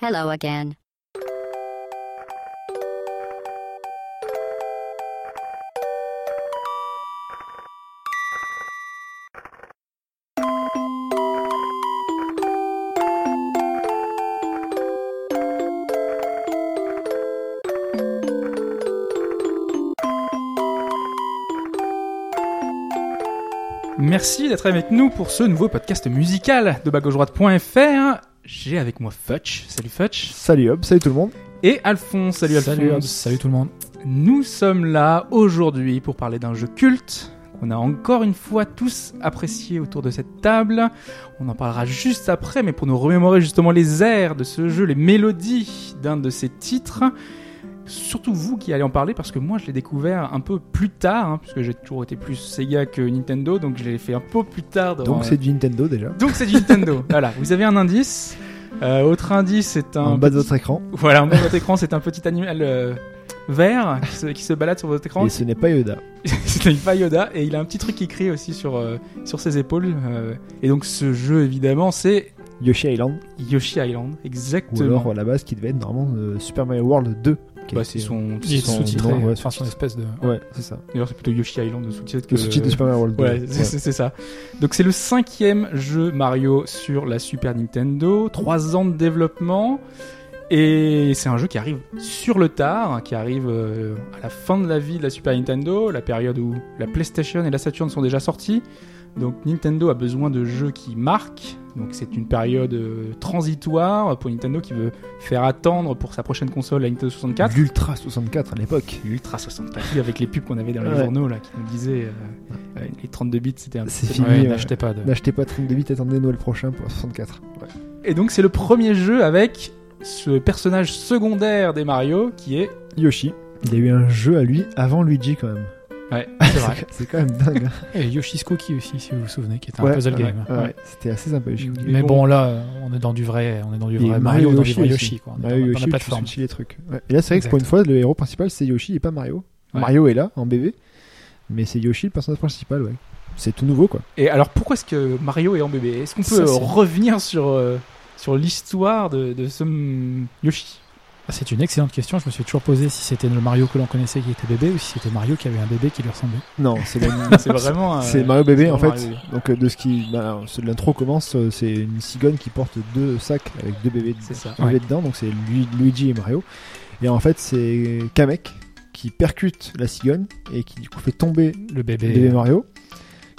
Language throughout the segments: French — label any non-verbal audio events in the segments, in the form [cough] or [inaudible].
Hello again. Merci d'être avec nous pour ce nouveau podcast musical de bagaujoie.fr. J'ai avec moi Futch. Salut Futch. Salut Hob, salut tout le monde. Et Alphonse. Salut Alphonse. Salut, Hobbs. salut tout le monde. Nous sommes là aujourd'hui pour parler d'un jeu culte qu'on a encore une fois tous apprécié autour de cette table. On en parlera juste après, mais pour nous remémorer justement les airs de ce jeu, les mélodies d'un de ses titres. Surtout vous qui allez en parler parce que moi je l'ai découvert un peu plus tard, hein, puisque j'ai toujours été plus Sega que Nintendo, donc je l'ai fait un peu plus tard. dans- Donc c'est du Nintendo déjà. [laughs] donc c'est du Nintendo. voilà, vous avez un indice. Euh, autre indice, c'est un En bas de votre écran. Voilà, en bas de votre écran, c'est un petit animal euh, vert qui se, qui se balade sur votre écran. Et ce n'est pas Yoda. [laughs] c'est pas Yoda et il a un petit truc écrit aussi sur euh, sur ses épaules. et donc ce jeu évidemment, c'est Yoshi Island. Yoshi Island, Ou exactement. alors à la base qui devait être normalement euh, Super Mario World 2. Bah, c'est son, Il est son- sous-titré, ouais, enfin son espèce de. Ouais, c'est ça. D'ailleurs, c'est plutôt Yoshi Island de sous-titre que Le sous-titre de Super Mario World 2. Ouais, c'est ça. Donc c'est le cinquième jeu Mario sur la Super Nintendo, trois ans de développement, et c'est un jeu qui arrive sur le tard, qui arrive euh, à la fin de la vie de la Super Nintendo, la période où la PlayStation et la Saturn sont déjà sortis. Donc Nintendo a besoin de jeux qui marquent. Donc c'est une période euh, transitoire pour Nintendo qui veut faire attendre pour sa prochaine console la Nintendo 64. L'Ultra 64 à l'époque. L'Ultra 64 avec les pubs qu'on avait dans les Ouais. journaux là qui nous disaient euh, euh, les 32 bits c'était un C'est fini. Ouais, n'achetez pas de. N'achetez pas 32 bits, attendez Noël prochain pour la 64. Et donc c'est le premier jeu avec ce personnage secondaire des Mario qui est Yoshi. Il a eu un jeu à lui avant Luigi quand même. Ouais [laughs] c'est vrai C'est quand même dingue. hein. Et Yoshi's Cookie aussi, si vous vous souvenez, qui était Ouais, un puzzle ouais, game. ouais, Ouais. C'était assez sympa Yoshi. Mais Mais bon. bon, là, on est dans du vrai, on est dans du Et vrai Mario, dans du vrai aussi. Yoshi, quoi. On est Mario dans, dans Yoshi, la plateforme. les trucs. Ouais. Et là, c'est vrai que pour une fois, le héros principal, c'est Yoshi et pas Mario. Ouais. Mario est là, en bébé. Mais c'est Yoshi le personnage principal, ouais. C'est tout nouveau, quoi. et alors pourquoi est-ce que Mario est en bébé est-ce qu'on peut Ça, revenir sur euh, sur l'histoire de, de ce Yoshi? C'est une excellente question. Je me suis toujours posé si c'était le Mario que l'on connaissait qui était bébé ou si c'était Mario qui avait un bébé qui lui ressemblait. Non, c'est [laughs] vraiment un- C'est Mario bébé c'est en fait. Mario. Donc euh, de ce qui, bah, l'intro commence, euh, c'est une cigogne qui porte deux sacs avec deux bébés, ça dedans. Donc c'est Lu- Luigi et Mario. Et en fait c'est Kamek qui percute la cigogne et qui du coup fait tomber Le bébé. le bébé Mario,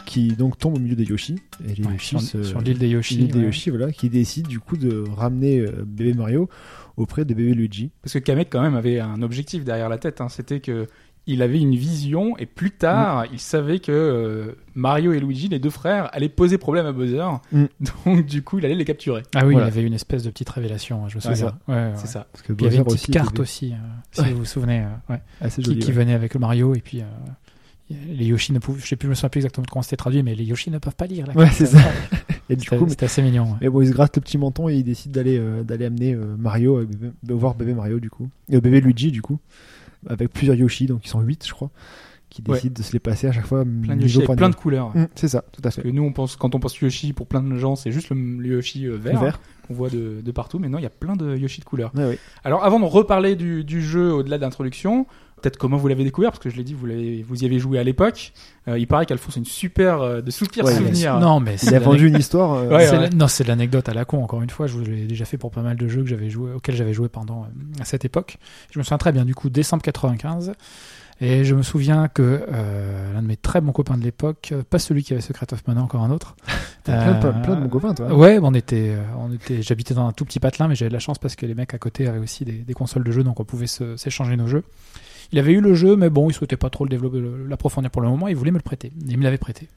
qui donc tombe au milieu des Yoshi. Et les ouais, Yoshi sur, sur l'île des Yoshi. l'île des ouais. Yoshi, voilà, qui décide du coup de ramener euh, bébé Mario auprès de bébé Luigi. parce que Kamek quand même avait un objectif derrière la tête hein. c'était que il avait une vision et plus tard il savait que euh, Mario et Luigi les deux frères allaient poser problème à Bowser Mm. donc du coup il allait les capturer Ah oui, Voilà. il avait une espèce de petite révélation, je me C'est souviens. Ouais, ouais, c'est ça Parce que il y avait une petite aussi carte aussi, euh, si Ouais. vous vous souvenez, euh, ouais, assez qui, joli. qui ouais. venait avec le Mario et puis euh, les Yoshi ne pouvaient, je sais plus, je me souviens plus exactement comment c'était traduit, mais les Yoshi ne peuvent pas lire. la Ouais, c'est ça. [laughs] Et du coup, c'était assez mignon. ouais. Mais bon, il se gratte le petit menton et il décide d'aller euh, d'aller amener euh, Mario, euh, bébé- voir bébé Mario du coup, et euh, bébé Luigi du coup, avec plusieurs Yoshi, donc ils sont 8 je crois, qui Ouais. décident de se les passer à chaque fois. plein de Yoshi avec plein de couleurs Mm, c'est ça, tout à Parce fait. que nous, on pense, quand on pense Yoshi, pour plein de gens, c'est juste le, le Yoshi euh, vert, Vert. qu'on voit de, de partout. Mais non, il y a plein de Yoshi de couleurs. Ouais. Alors, avant de reparler du, du jeu au-delà de l'introduction, peut-être comment vous l'avez découvert, parce que je l'ai dit, vous, l'avez- vous y avez joué à l'époque. Euh, il paraît qu'Alphonse a une super, euh, de soupir Ouais, souvenir. Non, mais Il c'est a vendu une histoire. euh, Ouais, C'est ouais. la- Non, c'est de l'anecdote à la con, encore une fois. Je vous l'ai déjà fait pour pas mal de jeux que j'avais joué, auxquels j'avais joué pendant euh, à cette époque. Je me souviens très bien, du coup, décembre 95. Et je me souviens que euh, l'un de mes très bons copains de l'époque, pas celui qui avait Secret of Mana, encore un autre. [laughs] T'as plein, de- euh, plein de bons copains toi. Ouais, on était, on était, j'habitais dans un tout petit patelin, mais j'avais de la chance parce que les mecs à côté avaient aussi des, des consoles de jeux, donc on pouvait se- s'échanger nos jeux. Il avait eu le jeu, mais bon, il souhaitait pas trop le développer, l'approfondir pour le moment. Il voulait me le prêter. Il me l'avait prêté.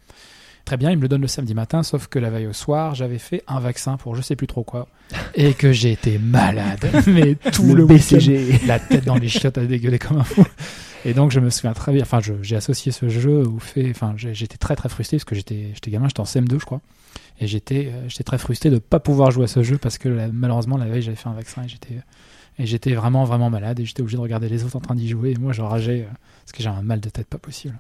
Très bien, il me le donne le samedi matin, sauf que la veille au soir, j'avais fait un vaccin pour je sais plus trop quoi, [laughs] et que j'ai été malade. [laughs] Mais tout le, le BCG. la tête dans les chiottes à dégueuler comme un fou. Et donc je me souviens très bien, enfin j'ai associé ce jeu au fait, enfin j'étais très très frustré parce que j'étais j'étais gamin, j'étais en CM2 je crois, et j'étais euh, j'étais très frustré de pas pouvoir jouer à ce jeu parce que malheureusement la veille j'avais fait un vaccin et j'étais et j'étais vraiment vraiment malade et j'étais obligé de regarder les autres en train d'y jouer et moi je rageais euh, parce que j'ai un mal de tête pas possible.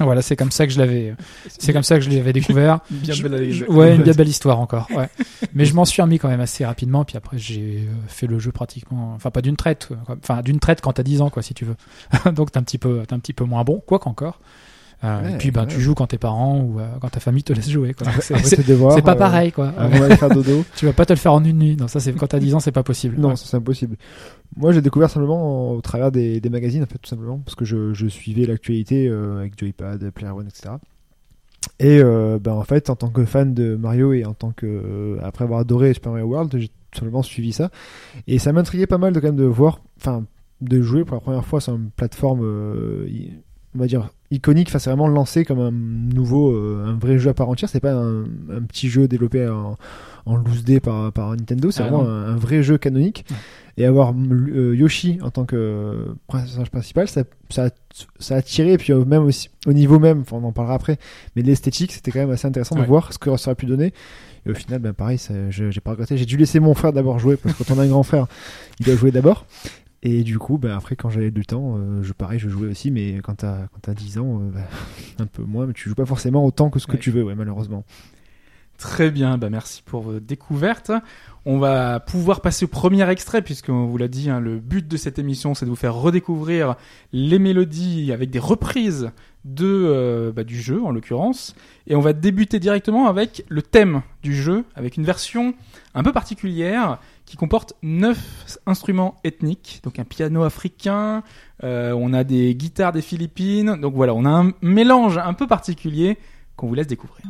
Voilà, [laughs] c'est comme ça que je l'avais, c'est comme ça que je l'avais découvert. Une bien Je- belle je- anecdote. ouais, une [laughs] bien belle histoire encore. Ouais. Mais je m'en suis remis quand même assez rapidement. Puis après, j'ai euh, fait le jeu pratiquement, enfin pas d'une traite, quoi. enfin d'une traite quand t'as 10 ans, quoi, si tu veux. [laughs] Donc t'es un petit peu, t'es un petit peu moins bon, quoi qu'encore. Euh, Ouais, et puis ben, ouais. tu joues quand tes parents ou euh, quand ta famille te laisse jouer. Quoi. [laughs] C'est- pas euh, pareil, quoi. Faire dodo. [laughs] Tu vas pas te le faire en une nuit. Non, ça c'est quand t'as 10 ans, c'est pas possible. Non, Ouais. ça, c'est impossible. Moi, j'ai découvert simplement au travers des, des magazines, en fait, tout simplement, parce que je, je suivais l'actualité avec Joypad, Player One, etc. Et ben, en fait, en tant que fan de Mario et en tant que après avoir adoré Super Mario World, j'ai tout simplement suivi ça. Et ça m'intriguait pas mal de quand même de voir, enfin, de jouer pour la première fois sur une plateforme, euh, on va dire iconique. Enfin, c'est vraiment lancé comme un nouveau, euh, un vrai jeu à part entière. C'est pas un, un petit jeu développé en, en loose day par, par Nintendo. C'est Ah, vraiment un, un vrai jeu canonique. Ouais. Et avoir euh, Yoshi en tant que personnage principal, ça, ça, a, ça a attiré. Et puis euh, même aussi, au niveau même, enfin, on en parlera après, mais l'esthétique, c'était quand même assez intéressant Ouais. de voir ce que ça aurait pu donner. Et au final, ben pareil, j'ai pas regretté. J'ai dû laisser mon frère d'abord jouer parce que quand on a un grand frère, il doit jouer d'abord. Et du coup, ben après, quand j'avais du temps, euh, je pareil, je jouais aussi. Mais quand t'as quand t'as 10 ans, euh, ben, [laughs] un peu moins, mais tu joues pas forcément autant que ce que Ouais. tu veux, ouais, malheureusement. Très bien, bah merci pour vos découvertes. On va pouvoir passer au premier extrait, puisque on vous l'a dit, hein, le but de cette émission, c'est de vous faire redécouvrir les mélodies avec des reprises de, euh, bah, du jeu, en l'occurrence. Et on va débuter directement avec le thème du jeu, avec une version un peu particulière qui comporte neuf instruments ethniques, donc un piano africain, euh, on a des guitares des Philippines, donc voilà, on a un mélange un peu particulier qu'on vous laisse découvrir.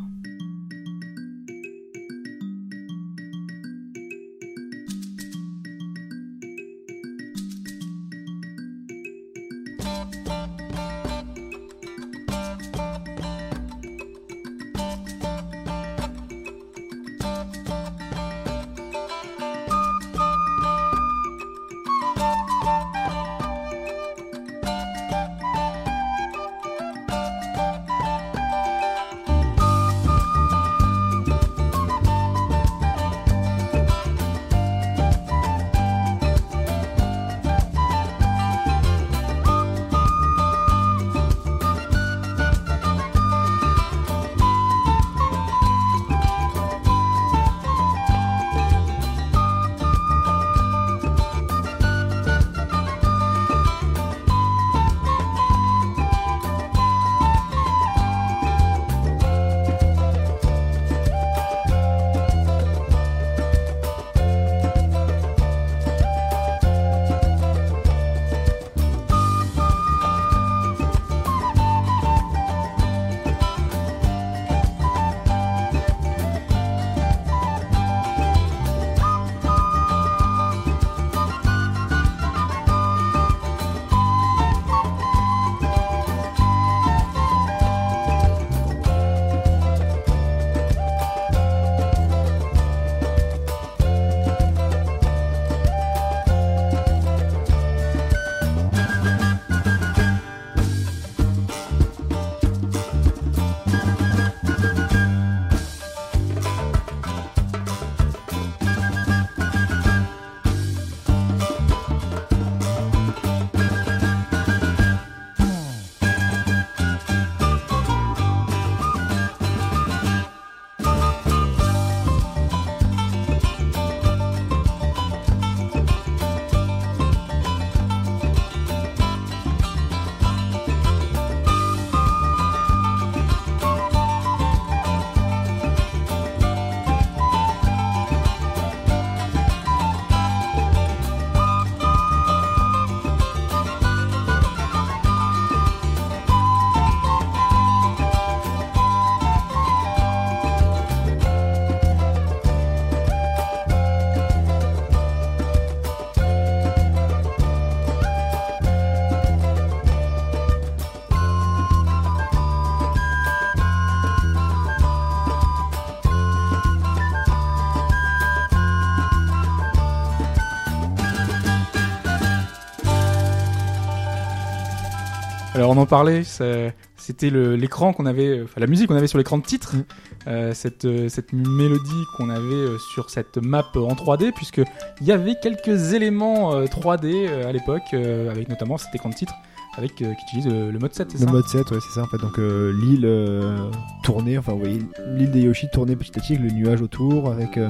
Alors on en parlait, c'était le- l'écran qu'on avait, enfin la musique qu'on avait sur l'écran de titre, Mm. euh, cette, euh, cette mélodie qu'on avait euh, sur cette map euh, en 3D, puisque il y avait quelques éléments euh, 3D euh, à l'époque, euh, avec notamment cet écran de titre, avec euh, qui utilise le, le mode 7, c'est Le ça mode 7, ouais, c'est ça en fait. Donc euh, l'île euh, tournée, enfin, vous voyez, l'île des Yoshi tournée petit à petit avec le nuage autour. Avec, euh,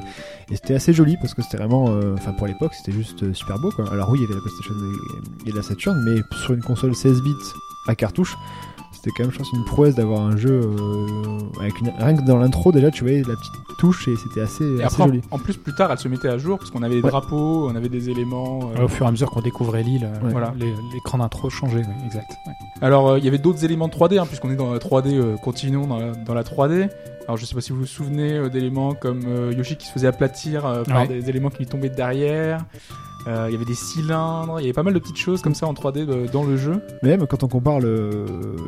et c'était assez joli parce que c'était vraiment, euh, enfin, pour l'époque, c'était juste euh, super beau quoi. Alors, oui, il y avait la PlayStation et, et la Saturn, mais sur une console 16 bits à cartouche, c'était quand même, je pense, une prouesse d'avoir un jeu euh, avec une... rien que dans l'intro déjà, tu voyais la petite touche et c'était assez, Et assez après, joli. en, plus, plus tard, elle se mettait à jour parce qu'on avait des Ouais. drapeaux, on avait des éléments. euh, Au fur et à mesure qu'on découvrait l'île, euh, Ouais. voilà, l'écran d'intro changeait, oui, exact. ouais. Alors, euh, il y avait d'autres éléments de 3D, hein, puisqu'on est dans la 3D, euh, continuons dans la, dans la 3D. Alors, je sais pas si vous vous souvenez euh, d'éléments comme euh, Yoshi qui se faisait aplatir euh, par Ouais. des éléments qui lui tombaient de Euh, Il y avait des cylindres, il y avait pas mal de petites choses comme ça en 3D de- dans le jeu. Même quand on compare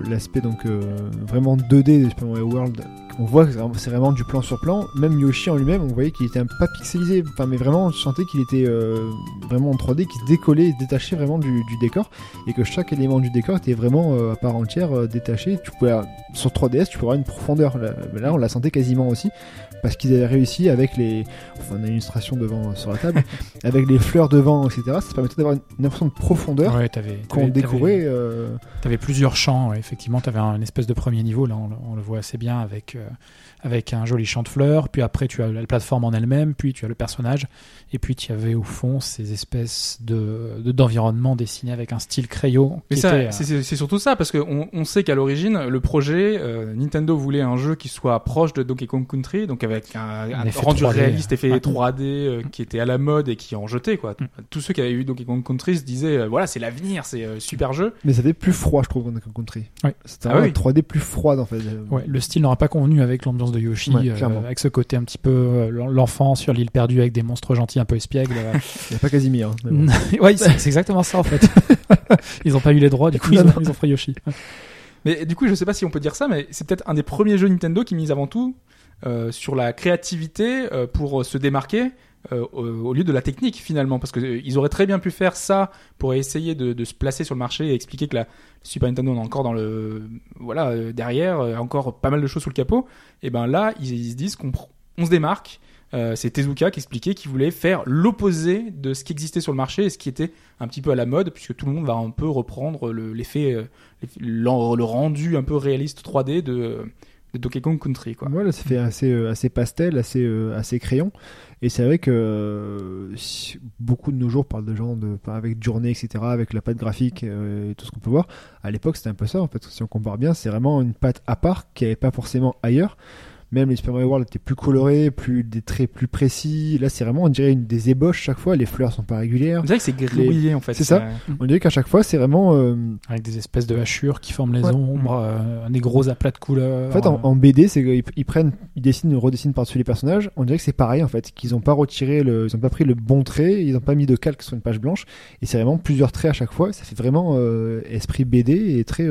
l'aspect donc euh, vraiment 2D de Super Mario World, on voit que c'est vraiment- du plan sur plan. Même Yoshi en lui-même, on voyait qu'il était un pas pixelisé, enfin mais vraiment on sentait qu'il était euh, vraiment en 3D, qui se décollait, se détachait vraiment du, décor, et que chaque élément du décor était vraiment euh, à part entière euh, détaché. Tu pouvais sur 3DS, tu pouvais avoir une profondeur. Là, on la sentait quasiment aussi. Parce qu'ils avaient réussi avec les. Enfin, on a une illustration devant euh, sur la table. [laughs] avec les fleurs devant, etc. Ça permettait d'avoir une, une impression de profondeur Ouais, t'avais, qu'on t'avais- découvrait. t'avais- euh, T'avais plusieurs champs, ouais, effectivement, t'avais un, une espèce de premier niveau, là on, le- on le voit assez bien avec, euh, avec un joli champ de fleurs, puis après tu as la plateforme en elle-même, puis tu as le personnage, et puis tu avais au fond ces espèces de, de- d'environnements dessinés avec un style crayon. Mais euh, c'est- surtout ça, parce qu'on on sait qu'à l'origine, le projet, euh, Nintendo voulait un jeu qui soit proche de Donkey Kong Country, donc avec un, un effet rendu 3D, réaliste, effet ouais. 3D euh, qui était à la mode et qui en jetait quoi. Mm. Tous ceux qui avaient eu Donkey Kong Country se disaient, euh, voilà, c'est l'avenir, c'est euh, super jeu. Mais ça fait plus froid, je trouve, dans Donkey Country. Ouais. C'était Ah oui. une 3D plus froide, en fait. Ouais, le style n'aura pas convenu avec l'ambiance de Yoshi, Ouais, euh, avec ce côté un petit peu euh, l'enfant sur l'île perdue avec des monstres gentils un peu espiègles. euh. [laughs] Il n'y a pas Casimir. hein, bon. [laughs] ouais, c'est exactement ça en fait. [laughs] ils ont pas eu les droits, du coup ils Non, ont, ils ont fait Yoshi. Mais du coup, je sais pas si on peut dire ça, mais c'est peut-être un des premiers jeux Nintendo qui mise avant tout euh, sur la créativité euh, pour se démarquer. Euh, au, lieu de la technique finalement parce que euh, auraient très bien pu faire ça pour essayer de, se placer sur le marché et expliquer que la Super Nintendo on est encore dans le voilà euh, derrière encore pas mal de choses sous le capot et ben là ils, se disent qu'on se démarque c'est Tezuka qui expliquait qu'il voulait faire l'opposé de ce qui existait sur le marché et ce qui était un petit peu à la mode puisque tout le monde va un peu reprendre le- l'effet l'en- le rendu un peu réaliste 3D de, de Donkey Kong Country. Voilà, ça fait assez, assez pastel, assez, assez crayon. Et c'est vrai que euh, beaucoup de nos jours parlent de gens de, avec journée, etc., avec la patte graphique euh, et tout ce qu'on peut voir. À l'époque, c'était un peu ça, en fait. Si on compare bien, c'est vraiment une patte à part qui avait pas forcément ailleurs. Même les Super Mario World étaient plus colorés, plus des traits plus précis. Là, c'est vraiment, on dirait une, des ébauches chaque fois. Les fleurs sont pas régulières. On dirait que c'est grillé en fait. C'est ça. Euh, On dirait qu'à chaque fois, c'est vraiment. euh, Avec des espèces de hachures qui forment les Ouais. ombres, euh, des gros aplats de couleurs. En fait, en, euh, en BD, c'est qu'ils ils prennent, ils dessinent, ils redessinent par-dessus les personnages. On dirait que c'est pareil en fait, qu'ils ont pas retiré le, ils ont pas pris le bon trait, ils ont pas mis de calque sur une page blanche. Et c'est vraiment plusieurs traits à chaque fois. Ça fait vraiment euh, esprit BD et très.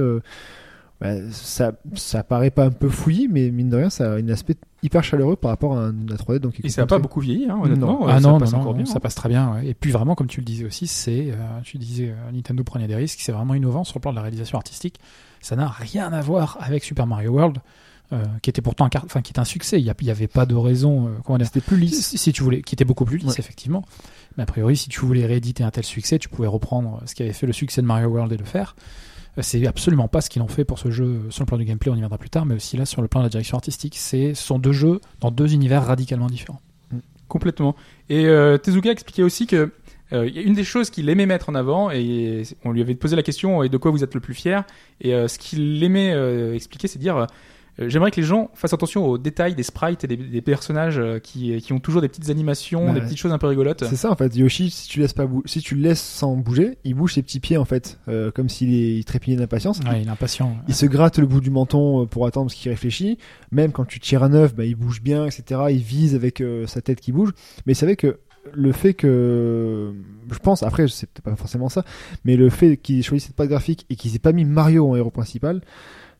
Bah, ça, ça paraît pas un peu fouillis, mais mine de rien, ça a un aspect hyper chaleureux par rapport à un, la 3D. Donc, Et ça a pas beaucoup vieilli, hein, honnêtement. Non. Euh, ah ça non, passe non, encore non, bien. ça hein. passe très bien. ouais. Et puis vraiment, comme tu le disais aussi, c'est, euh, tu disais, euh, Nintendo prenait des risques, c'est vraiment innovant sur le plan de la réalisation artistique. Ça n'a rien à voir avec Super Mario World, euh, qui était pourtant un, car- enfin, qui est un succès. Il n'y avait pas de raison, euh, comment dire, C'était plus lisse. si, si tu voulais, qui était beaucoup plus lisse, Ouais. effectivement. Mais a priori, si tu voulais rééditer un tel succès, tu pouvais reprendre ce qui avait fait le succès de Mario World et le faire. C'est absolument pas ce qu'ils ont fait pour ce jeu sur le plan du gameplay, on y viendra plus tard, mais aussi là sur le plan de la direction artistique. Ce sont deux jeux dans deux univers radicalement différents. Complètement. Et euh, Tezuka expliquait aussi que euh, une des choses qu'il aimait mettre en avant, et on lui avait posé la question et de quoi vous êtes le plus fier? Et euh, ce qu'il aimait euh, expliquer, c'est dire j'aimerais que les gens fassent attention aux détails des sprites et des, des personnages euh, qui, qui ont toujours des petites animations, Bah, des petites choses un peu rigolotes. C'est ça en fait. Yoshi, si tu laisses pas si tu le laisses sans bouger, il bouge ses petits pieds en fait, euh, comme s'il est- il trépignait d'impatience. Ouais, il est impatient. Il se gratte le bout du menton euh, pour attendre ce qu'il réfléchit. Même quand tu tires un œuf, bah, il bouge bien, etc. Il vise avec euh, sa tête qui bouge. Mais c'est vrai que le fait que, je pense, après, c'est peut-être pas forcément ça, mais le fait qu'ils choisissent cette patte graphique et qu'ils aient pas mis Mario en héros principal,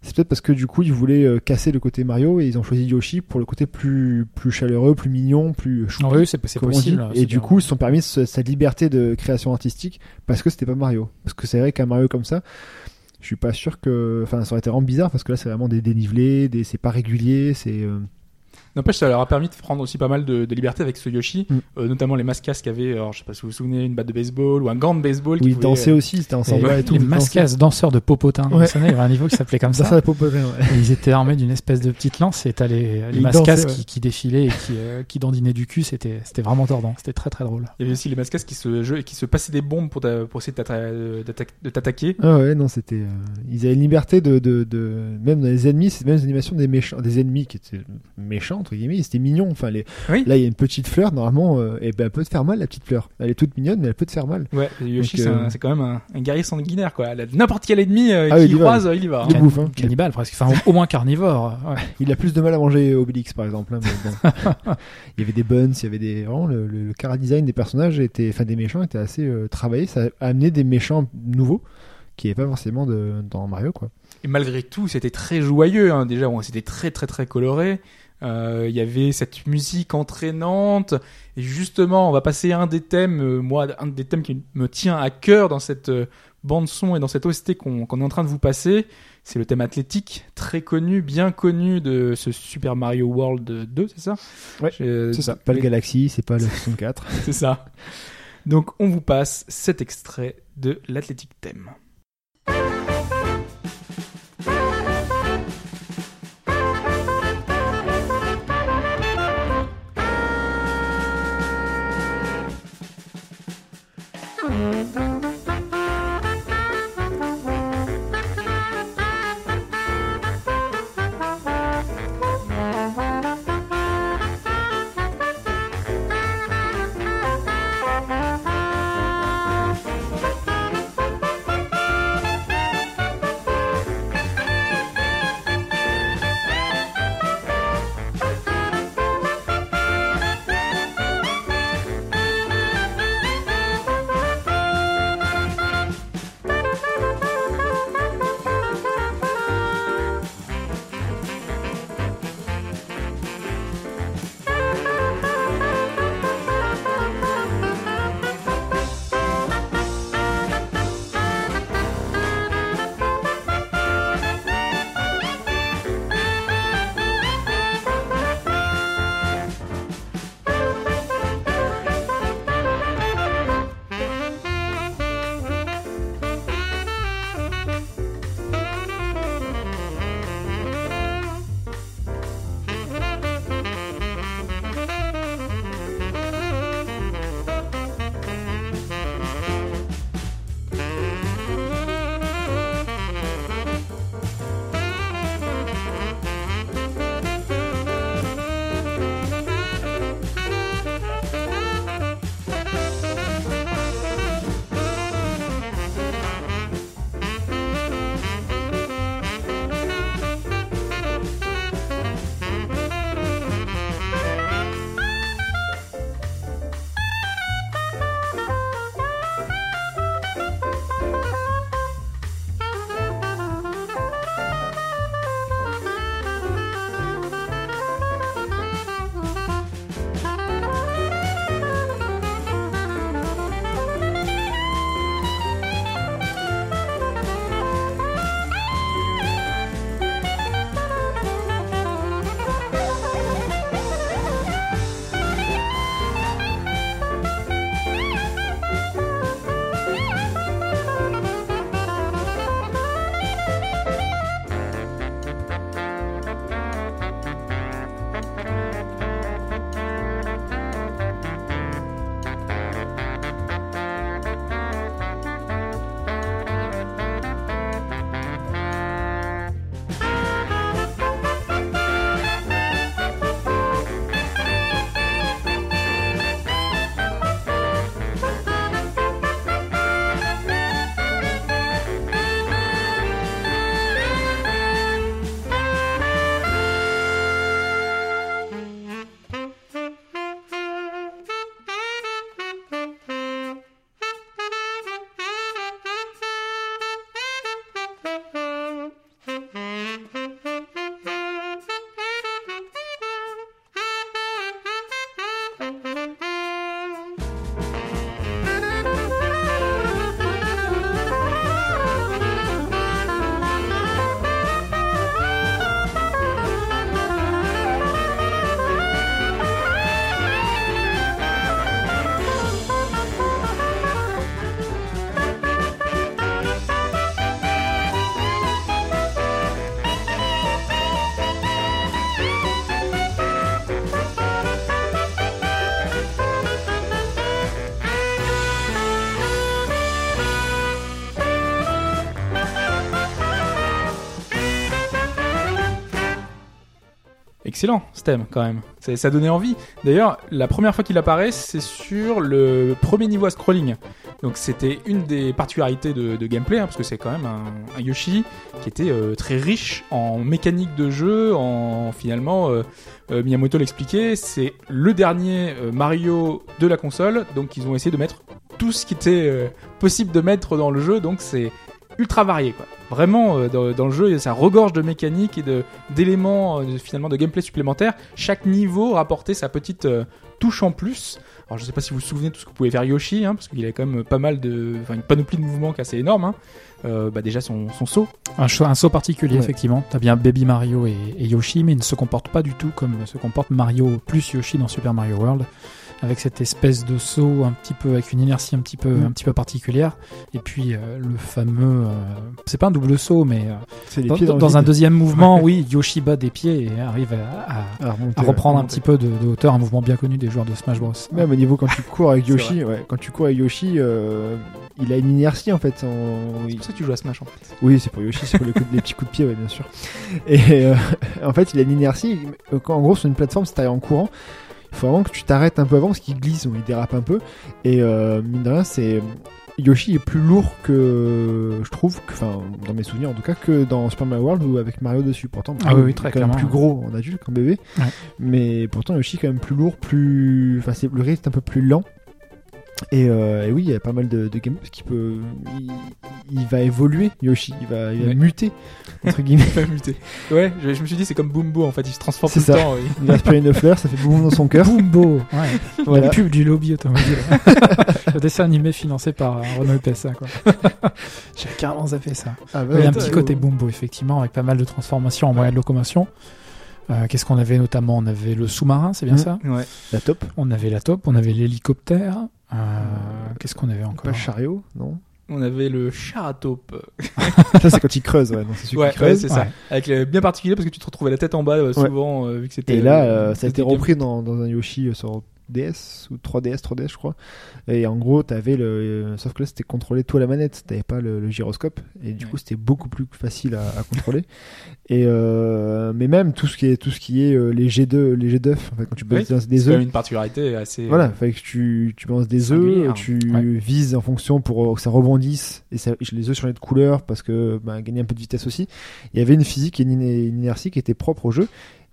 c'est peut-être parce que du coup ils voulaient euh, casser le côté Mario et ils ont choisi Yoshi pour le côté plus plus chaleureux, plus mignon, plus choupi, Oui, c'est, possible. Et du bien. coup ils se sont permis ce- cette liberté de création artistique parce que c'était pas Mario. Parce que c'est vrai qu'un Mario comme ça, je suis pas sûr que, enfin ça aurait été vraiment bizarre parce que là c'est vraiment des dénivelés, des c'est pas régulier, c'est euh, N'empêche, ça leur a permis de prendre aussi pas mal de, de liberté avec ce Yoshi, Mm. euh, notamment les mascas qui avaient, alors je sais pas si vous vous souvenez, une batte de baseball ou un gant de baseball. Où qui ils dansaient aussi, c'était ensemble Et et tout. les ils dansaient. mascas danseurs de popotin. Ouais. Il y avait un niveau qui s'appelait comme Ça, ça. ça, popotin, ouais. Et ils étaient armés d'une espèce de petite lance et t'as les, les Ils mascas dansaient, ouais. qui, qui défilaient et qui, euh, qui dandinaient du cul. C'était, c'était vraiment tordant. C'était très très drôle. Il y avait aussi les mascas qui se, jeu- qui se passaient des bombes pour, ta- pour essayer euh, de t'attaquer. Ah ouais, non, c'était. euh, ils avaient une liberté de, de, de. Même dans les ennemis, c'est même les animations des méchants, des ennemis qui étaient méchants, entre guillemets, c'était mignon. Enfin, les... Oui. Là, il y a une petite fleur, normalement, euh, et ben, elle peut te faire mal, la petite fleur. Elle est toute mignonne, mais elle peut te faire mal. Ouais, et Yoshi, c'est euh, quand même un, un guerrier sanguinaire, quoi. N'importe quel ennemi euh, Ah qui il y va, croise, il y va. hein. Il bouffe, hein. Cannibale presque. Enfin, au, moins carnivore. Ouais. Il a plus de mal à manger Obélix, par exemple. hein, mais bon. [laughs] il y avait des buns, il y avait des. Vraiment, le, le, le design des personnages était. Enfin, des méchants était assez euh, travaillé. Ça a amené des méchants nouveaux qui n'avaient pas forcément de, dans Mario, quoi. Et malgré tout, c'était très joyeux. Hein. Déjà, bon, c'était très très très coloré. Euh, Il y avait cette musique entraînante. Et justement, on va passer à un des thèmes, euh, moi, un des thèmes qui me tient à cœur dans cette euh, bande son et dans cette OST qu'on est en train de vous passer. C'est le thème athlétique, très connu, bien connu de ce Super Mario World 2, c'est ça Ouais, C'est ça. Pas le Galaxy, c'est pas le 64. [laughs] C'est ça. Donc, on vous passe cet extrait de l'athlétique thème. Mm-hmm. Excellent ce thème quand même. Ça, donnait envie. D'ailleurs, la première fois qu'il apparaît, c'est sur le premier niveau à scrolling. Donc c'était une des particularités de, gameplay, hein, parce que c'est quand même un, Yoshi qui était euh, très riche en mécanique de jeu, en finalement, euh, euh, Miyamoto l'expliquait, c'est le dernier Mario de la console, donc ils ont essayé de mettre tout ce qui était possible de mettre dans le jeu, donc c'est ultra varié quoi. Vraiment euh, dans, le jeu, ça regorge de mécaniques et d'éléments euh, finalement de gameplay supplémentaires. Chaque niveau rapportait sa petite euh, touche en plus. Alors je sais pas si vous vous souvenez de tout ce que pouvait faire Yoshi, hein, parce qu'il avait quand même pas mal de, enfin une panoplie de mouvements qui est assez énorme. Hein. Euh, bah déjà son, son saut. Un, saut particulier, Ouais. effectivement. T'as bien Baby Mario et, et Yoshi, mais il ne se comporte pas du tout comme se comporte Mario plus Yoshi dans Super Mario World, avec cette espèce de saut un petit peu avec une inertie un petit peu Mm. un petit peu particulière. Et puis euh, le fameux, euh, c'est pas un double saut, mais euh, C'est les dans, pieds dans, le dans un deuxième mouvement, oui, Yoshi bat des pieds et arrive à, à- à, remonter, à ouais. reprendre un petit peu de, de hauteur, un mouvement bien connu des joueurs de Smash Bros. Même au niveau quand tu cours avec Yoshi, ouais, quand tu cours avec Yoshi, euh, il a une inertie en fait. En... C'est pour ça que tu joues à Smash en fait. Oui, c'est pour Yoshi, c'est pour les, coups de- les petits coups de pied, ouais, bien sûr. Et euh, [laughs] en fait, il a une inertie. euh, En gros, sur une plateforme, si t'arrives en courant, il faut vraiment que tu t'arrêtes un peu avant parce qu'il glisse ou il dérape un peu. Et euh, mine de rien, c'est. Yoshi est plus lourd que je trouve, que, enfin dans mes souvenirs en tout cas, que dans Super Mario World ou avec Mario dessus. Pourtant, Ah oui, oui, il est très quand même plus gros en adulte qu'en bébé, Ouais. mais pourtant Yoshi est quand même plus lourd, plus, enfin le rythme est un peu plus lent. Et, euh, et oui, il y a pas mal de, de parce qu'il peut, il, il va évoluer Yoshi, il va, il va Ouais. muter entre [laughs] guillemets. Pas muté. Ouais, je, je me suis dit c'est comme Bumbo en fait, il se transforme tout C'est le ça. temps. oui. Il va aspirer une fleur, ça fait boum dans son cœur. Bumbo, [laughs] ouais. Voilà. La pub du lobby automobile. le [laughs] dessin animé financé par euh, Renault PSA, quoi. J'ai carrément zappé ça. Ah, bah, Il y a un petit côté Bumbo, effectivement, avec pas mal de transformations en moyen de locomotion. Euh, Qu'est-ce qu'on avait notamment? On avait le sous-marin, c'est bien Mhm. ça? Ouais. La top. On avait la top, on avait l'hélicoptère. Euh, Qu'est-ce qu'on avait encore Pas chariot, non On avait le char à taupe. [laughs] Ça c'est quand il creuse, ouais. Non, c'est celui Ouais, qui ouais, creuse. c'est ça. Ouais. Avec le bien particulier parce que tu te retrouvais la tête en bas euh, souvent euh, vu que c'était. Et là, euh, ça a été repris dans, dans un Yoshi euh, sur DS ou 3DS, 3DS je crois. Et en gros, t'avais le, euh, sauf que là c'était contrôlé tout à la manette, t'avais pas le, le gyroscope et du Ouais. coup c'était beaucoup plus facile à, à contrôler. [laughs] Et euh, mais même tout ce qui est tout ce qui est euh, les jets d'œufs, les jets d'œufs, en fait, quand tu Oui, balances C'est des quand même œufs. une particularité assez. Voilà, fait que tu, tu balances des œufs, tu Ouais. vises en fonction pour euh, que ça rebondisse et ça, les œufs changer de couleur parce que bah, gagner un peu de vitesse aussi. Il y avait une physique et une, une inertie qui était propre au jeu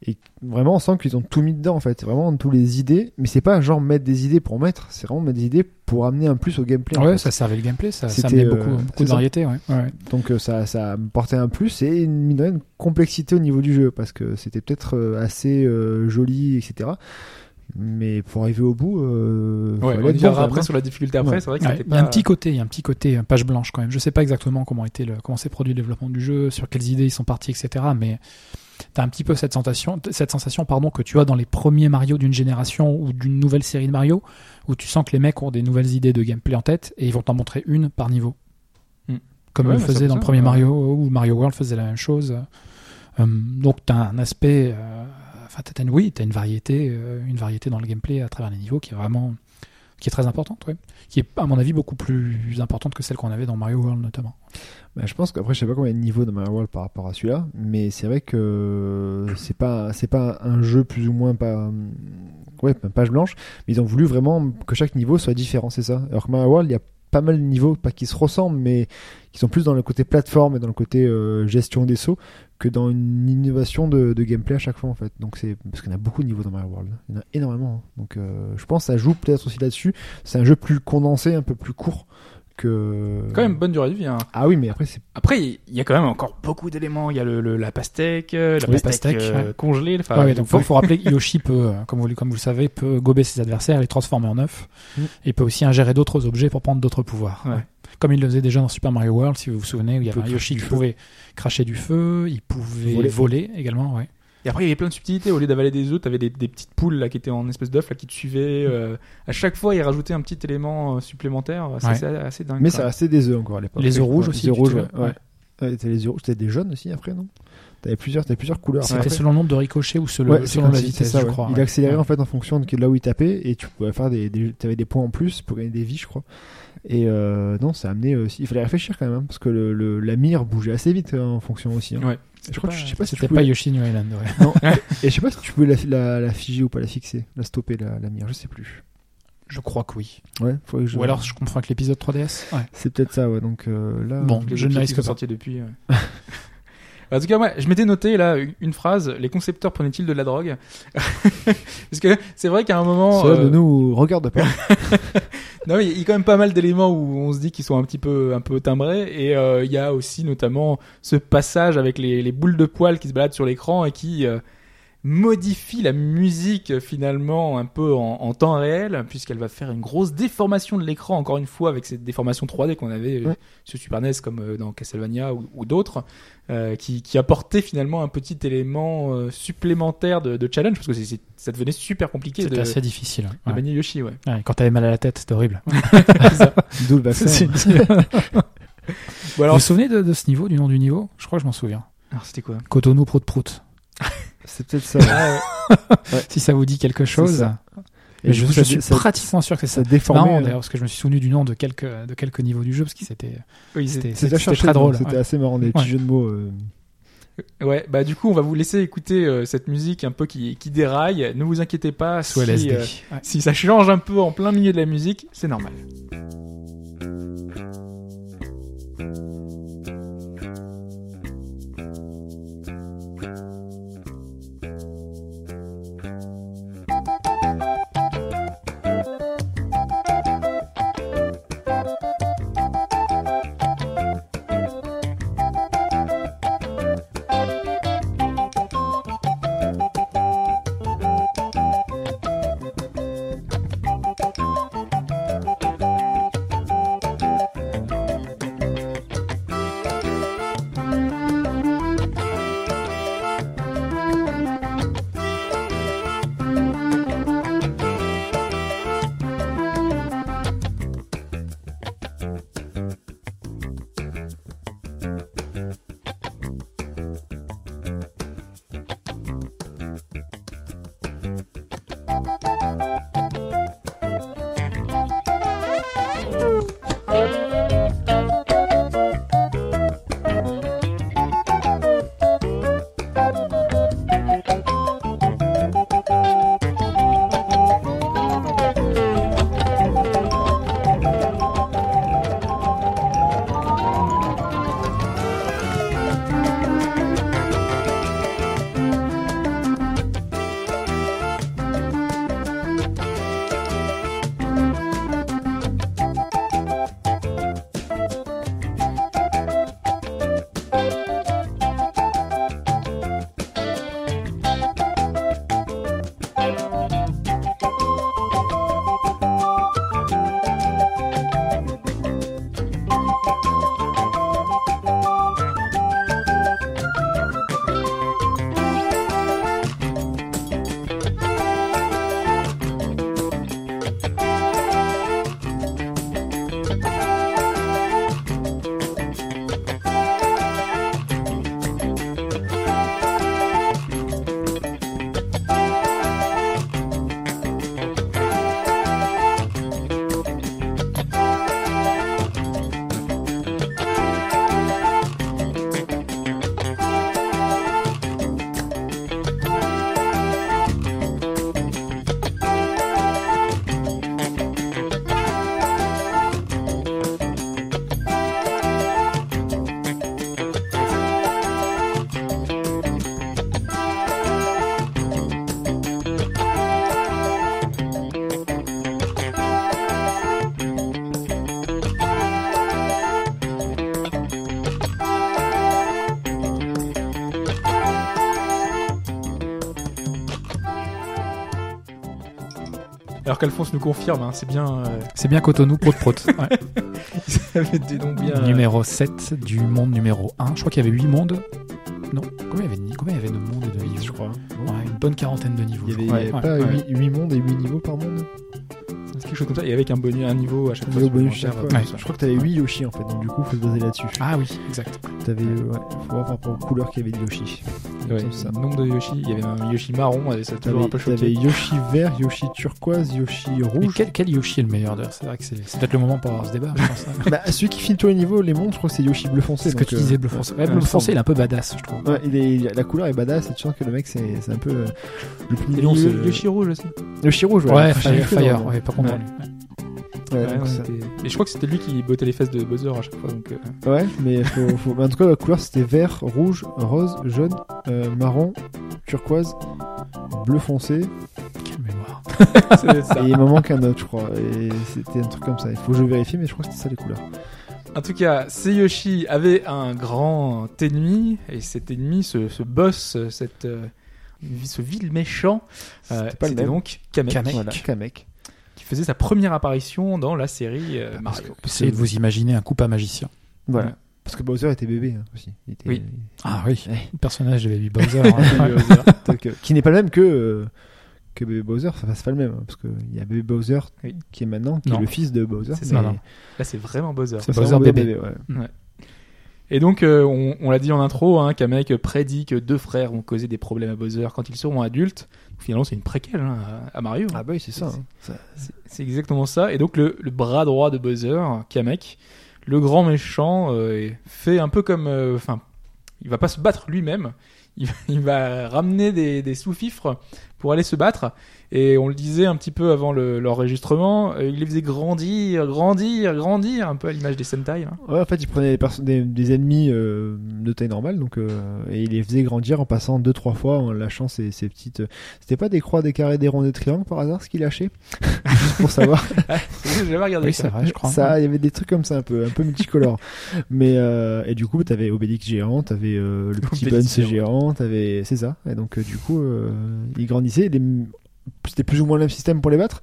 et vraiment on sent qu'ils ont tout mis dedans en fait, vraiment tous les idées. Mais c'est pas genre mettre des idées pour mettre, c'est vraiment mettre des idées pour amener un plus au gameplay. en Ouais, fait. ça servait le gameplay, ça, ça C'était, amenait euh, beaucoup, de variété. Ouais. Ouais. Donc euh, ça, ça me portait un plus et une, mine une complexité au niveau du jeu parce que c'était peut-être euh, assez euh, joli, etc. Mais pour arriver au bout, euh, Ouais, on même, après sur la difficulté après. Ouais. C'est vrai que Ouais, Il y a un petit côté, il y a un petit côté page blanche quand même. Je sais pas exactement comment était le, comment s'est produit le développement du jeu, sur quelles idées ils sont partis, etc. Mais t'as un petit peu cette sensation, cette sensation, pardon, que tu as dans les premiers Mario d'une génération ou d'une nouvelle série de Mario, où tu sens que les mecs ont des nouvelles idées de gameplay en tête et ils vont t'en montrer une par niveau, Hmm. comme Ouais, ils le faisaient dans le premier. Mario ou Mario World faisait la même chose. Euh, donc t'as un aspect, euh, enfin t'as une, oui, t'as une variété, euh, une variété dans le gameplay à travers les niveaux qui est vraiment, qui est très importante, ouais. qui est à mon avis beaucoup plus importante que celle qu'on avait dans Mario World notamment. Bah, je pense qu'après, je sais pas combien de niveaux dans Mario World par rapport à celui-là, mais c'est vrai que c'est pas, c'est pas un jeu plus ou moins pas, ouais, page blanche, mais ils ont voulu vraiment que chaque niveau soit différent, c'est ça. Alors que Mario World, il y a pas mal de niveaux, pas qui se ressemblent, mais qui sont plus dans le côté plateforme et dans le côté euh, gestion des sauts que dans une innovation de, gameplay à chaque fois en fait. Donc c'est parce en a beaucoup de niveaux dans Mario World, il y en a énormément. hein. Donc euh, je pense que ça joue peut-être aussi là-dessus. C'est un jeu plus condensé, un peu plus court Quand même bonne durée de vie. hein. Ah oui, mais après c'est Après, il y a quand même encore beaucoup d'éléments. Il y a le, le- la pastèque, euh, la Oui, pastèque, pastèque, euh, ouais. congelée. Enfin, Ouais, ouais, donc faut, faut rappeler que Yoshi peut, euh, comme vous, comme vous le savez, peut gober ses adversaires, les transformer en œufs, Mm. et peut aussi ingérer d'autres objets pour prendre d'autres pouvoirs. Comme il le faisait déjà dans Super Mario World, si vous vous souvenez, où il y avait un Yoshi qui pouvait cracher du feu, il pouvait Voler. voler, également, ouais. Et après, il y avait plein de subtilités. Au lieu d'avaler des œufs, t'avais des, des petites poules là qui étaient en espèce d'œuf là qui te suivaient. euh, à chaque fois, il rajoutait un petit élément euh, supplémentaire. C'est Ouais. assez, assez dingue. Mais quoi. ça restait des œufs encore à l'époque. Les œufs rouges aussi, Les œufs rouges, ouais. ouais. Ouais. Ouais, t'as les, t'as des jaunes aussi après, non? T'avais plusieurs, t'avais plusieurs couleurs. C'était selon le nombre de ricochets ou selon, Ouais, selon la vitesse, ça, je crois. Il accélérait Ouais. en fait en fonction de là où il tapait et tu pouvais faire des, des t'avais des points en plus pour gagner des vies, je crois. Et euh, non, ça a amené aussi. Il fallait réfléchir quand même hein, parce que le, le- la mire bougeait assez vite euh, en fonction aussi. hein. Ouais. Je crois que je sais pas si C'était pas Yoshi New Island. ouais. Non. [laughs] et je sais pas si tu pouvais la, la, la figer ou pas la fixer, la stopper la, la mire, je sais plus. Je crois que oui. Ouais, que je- Ou alors je confonds avec l'épisode 3DS. Ouais. c'est peut-être ça, ouais. Donc euh, là, Bon, je ne risque pas. sortis depuis. ouais. [laughs] en tout cas, moi, je m'étais noté là une- phrase les concepteurs prenaient-ils de la drogue? [laughs] Parce que c'est vrai qu'à un moment. cela euh, ne nous regarde pas. [laughs] Non, il y a quand même pas mal d'éléments où on se dit qu'ils sont un petit peu, un peu timbrés. Et euh, il y a aussi notamment ce passage avec les, les boules de poils qui se baladent sur l'écran et qui euh, modifie la musique euh, finalement un peu en, en temps réel, puisqu'elle va faire une grosse déformation de l'écran, encore une fois, avec cette déformation 3D qu'on avait euh, Ouais. sur Super NES comme euh, dans Castlevania ou, ou d'autres, euh, qui, qui apportait finalement un petit élément euh, supplémentaire de, de challenge, parce que c'est- c'est- ça devenait super compliqué de, C'était assez difficile. de ouais. manier Yoshi. Ouais. Ouais, quand t'avais mal à la tête, c'était horrible. [laughs] [laughs] D'où le. C'est- Bon, vous alors, vous souvenez de, de ce niveau, du nom du niveau? Je crois que je m'en souviens. alors c'était quoi? Cotonou Prout Prout. [laughs] C'est peut-être ça. ouais. [laughs] [laughs] Si ça vous dit quelque chose. Mais je, suis ça- pratiquement sûr que c'est ça déformait. marrant euh, d'ailleurs parce que je me suis souvenu du nom de quelques de quelques niveaux du jeu parce que c'était Oui, c'était très drôle. C'était ouais. assez marrant, des Ouais. petits jeux de mots. euh, Ouais, bah du coup, on va vous laisser écouter euh, cette musique un peu qui, qui déraille. Ne vous inquiétez pas, Sous si, euh, Ouais. si ça change un peu en plein milieu de la musique, c'est normal. qu'Alphonse nous confirme, hein, c'est bien. euh, C'est bien Cotonou ça avait des noms bien. euh, Numéro 7 du monde numéro 1. Je crois qu'il y avait 8 mondes. Non, combien il y avait, de- combien il y avait de mondes et de niveaux? Je crois. Ouais, une bonne quarantaine de niveaux. Il y je avait, il y crois. avait Ouais, pas ouais. 8, mondes et 8 niveaux par monde? Avec un, bonus, un niveau à chaque fois. Niveau bonus supplémentaire, chaque fois. euh, Ouais. Je crois que t'avais 8 Yoshi en fait, donc du coup, faut se baser là-dessus. Ah oui, exact. T'avais, euh, ouais, faut voir par rapport aux couleurs qu'il y avait de Yoshi. Ouais, ça. le nombre de Yoshi, il y avait un Yoshi marron, et ça toujours un peu t'avais choqué. Yoshi vert, Yoshi turquoise, Yoshi Mais rouge. quel, quel Yoshi est le meilleur d'ailleurs? C'est vrai que c'est peut-être le moment pour avoir ce débat. je pense, hein. [laughs] bah, celui qui finit tous les niveaux, les mondes, je crois que c'est Yoshi bleu foncé. C'est ce que tu euh, disais, bleu foncé. Ouais, ouais, bleu foncé, il est un peu badass, je trouve. Ouais, il est- la couleur est badass et tu sens que le mec c'est c'est un peu euh, le plus mignon. Yoshi rouge aussi. Yoshi rouge, ouais. Ouais, Fire, Fire, ouais, pas content Ouais. Ouais. Ça- Et je crois que c'était lui qui bottait les fesses de Bowser à chaque fois. Donc, euh, ouais, mais, faut, faut- mais en tout cas la couleur c'était vert, rouge, rose, jaune, euh, marron, turquoise, bleu foncé. Quelle mémoire. [laughs] Et il m'en manque un autre, je crois. Et c'était un truc comme ça. Il faut que je vérifie, mais je crois que c'était ça les couleurs. En tout cas, ces Yoshi avait un grand ennemi, et cet ennemi, ce, ce boss, cette, euh, ce vil méchant, euh, C'était donc Kamek, Kamek. Voilà, Kamek. Faisait sa première apparition dans la série euh, Ah, Mario. Essayez de vous imaginer un coupe à magicien. Voilà. Ouais. Parce que Bowser était bébé hein, aussi. Il était- Oui. Ah oui, Ouais. le personnage de Baby Bowser. [laughs] hein. [laughs] Donc, euh, qui n'est pas le même que, euh, que Bébé Bowser. Enfin, c'est pas le même. hein, parce qu'il y a Bébé Bowser Oui. qui est maintenant, qui Non. est le fils de Bowser. C'est ça. mais Non, non. Là, c'est vraiment Bowser. C'est Bowser bébé. ouais. Et donc, euh, on, on l'a dit en intro, hein, Kamek prédit que deux frères vont causer des problèmes à Bowser quand ils seront adultes. Finalement, c'est une préquelle hein, à, Mario. Ah bah oui, c'est ça. hein. C'est- C'est exactement ça. Et donc le, le bras droit de Bowser, Kamek, le grand méchant, euh, fait un peu comme, euh, enfin, il va pas se battre lui-même. Il, va- il va ramener des, des sous-fifres pour aller se battre. Et on le disait un petit peu avant le- l'enregistrement, euh, il les faisait grandir, grandir, grandir, un peu à l'image des Sentai. hein. Ouais, en fait, il prenait des, des, des ennemis euh, de taille normale, donc euh, et il les faisait grandir en passant deux trois fois, en lâchant ces, ces petites. euh, C'était pas des croix, des carrés, des ronds, des triangles par hasard ce qu'il lâchait? [laughs] Juste pour savoir. [laughs] J'ai jamais regardé Oui, ça. c'est vrai, je crois. Ça, il y avait des trucs comme ça un peu, un peu multicolores. [laughs] Mais euh, et du coup, t'avais Obélix géant, t'avais euh, le petit Buns géant. t'avais, c'est ça. Et donc euh, du coup, euh, ils grandissaient. Les... C'était plus ou moins le même système pour les battre,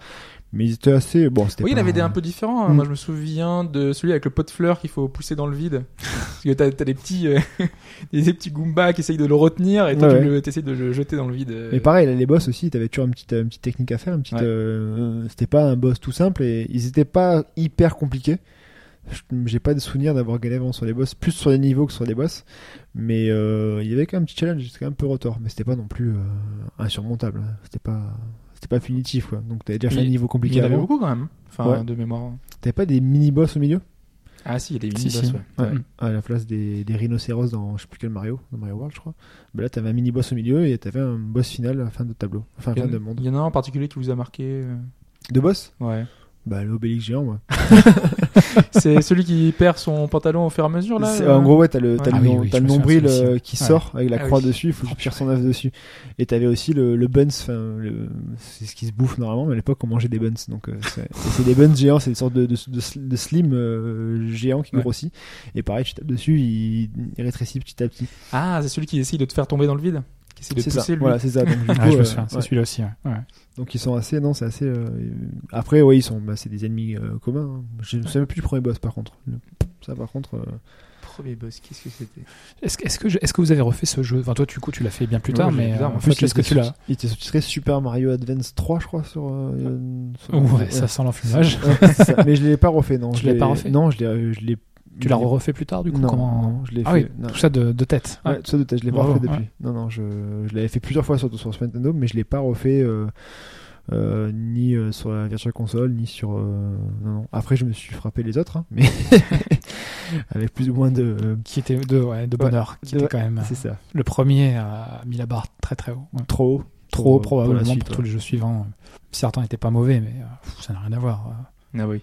mais ils étaient assez. Bon, c'était. Oui, il pas- avait des un peu différents. hein. Mm. Moi, je me souviens de celui avec le pot de fleurs qu'il faut pousser dans le vide. [laughs] Parce que t'as as des petits, euh, [laughs] des, petits Goombas qui essayent de le retenir et toi, Ouais, tu le- t'essayes de le jeter dans le vide. euh. Mais pareil, là, les boss aussi, t'avais toujours une petite, une petite technique à faire, une petite. Ouais. euh, c'était pas un boss tout simple et ils étaient pas hyper compliqués. J'ai pas de souvenir d'avoir galéré vraiment sur les boss, plus sur les niveaux que sur les boss. Mais euh, il y avait quand même un petit challenge, c'était quand même un peu retort, mais c'était pas non plus euh, insurmontable. C'était pas, c'était pas punitif quoi. Donc t'avais déjà fait Il- un niveau Il compliqué y en avait beaucoup quand même. Enfin, Ouais. de mémoire. T'avais pas des mini boss au milieu? Ah si, il y a des Si, mini-boss, si. ouais. Ouais. À la place des, des rhinocéros dans je sais plus quel Mario, dans Mario World je crois. Bah là t'avais un mini boss au milieu et t'avais un boss final à la fin de tableau, enfin à Il la fin de monde. il y en a un en particulier qui vous a marqué. euh, De boss? Ouais. Bah l'obélix géant moi. [laughs] [laughs] C'est celui qui perd son pantalon au fur et à mesure là. C'est- euh En gros, ouais, t'as le, t'as Ouais. le, Ah oui, oui, le nombril euh, qui Ouais. sort avec la Ah croix oui. dessus, il faut que Oh, tu tires son œuf dessus. Et t'avais aussi le, le buns, c'est ce qui se bouffe normalement, mais à l'époque on mangeait des buns. Donc euh, c'est des buns géants, c'est une sorte de, de, de, de slim euh, géant qui Ouais. grossit. Et pareil, tu tapes dessus, il, il rétrécit petit à petit. Ah, c'est celui qui essaye de te faire tomber dans le vide? Qui de ça, lui. voilà, c'est ça. Donc, [laughs] du Ah, coup, je me euh, souviens, c'est ouais. celui-là aussi. ouais. Ouais. Donc ils sont assez, non, c'est assez. euh, Après, ouais, ils sont, bah, c'est des ennemis euh, communs. hein. Je ne sais même plus du premier boss par contre. Le- Ça, par contre. euh, Premier boss, qu'est-ce que c'était? Est-ce que, est-ce que, je- est-ce que vous avez refait ce jeu? Enfin, toi, du coup, tu l'as fait bien plus tard, mais tard, euh, en fait, est-ce que tu l'as Il était sous-titré Super Mario Advance 3, je crois, sur. euh, sur- Ouais, ça sent l'enfumage. Mais je l'ai pas refait, non. Tu Je l'as l'ai- pas refait? Non, je l'ai. Je l'ai Tu l'as refait plus tard, du coup non, comment... non, je l'ai Ah fait. oui, non. tout ça de, de tête. Ouais, Ouais. tout ça de tête, je l'ai pas refait depuis. ouais. Non, non, je, je l'avais fait plusieurs fois sur, sur Super Nintendo, mais je l'ai pas refait euh, euh, ni euh, sur la Virtual Console, ni sur. euh, non, non. Après, je me suis frappé les autres, hein, mais [laughs] avec plus ou moins de. euh, Qui était de, ouais, de bonheur, qui de- était quand même... C'est ça. Le premier a mis la barre très très haut. Ouais. Trop haut. Trop haut, probablement pour, suite, tous ouais. les jeux suivants. Certains n'étaient pas mauvais, mais euh, pff, ça n'a rien à voir. Ah oui.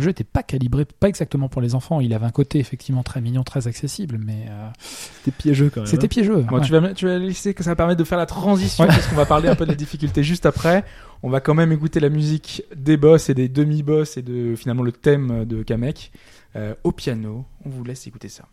Le jeu n'était pas calibré, pas exactement pour les enfants. Il avait un côté effectivement très mignon, très accessible, mais euh, C'était piégeux quand même. c'était hein. piégeux. Bon, ouais. tu, vas, me- tu vas laisser que ça va permettre de faire la transition Ouais. parce qu'on va parler un peu de la difficulté juste après. On va quand même écouter la musique des boss et des demi-boss et de finalement le thème de Kamek euh, au piano. On vous laisse écouter ça.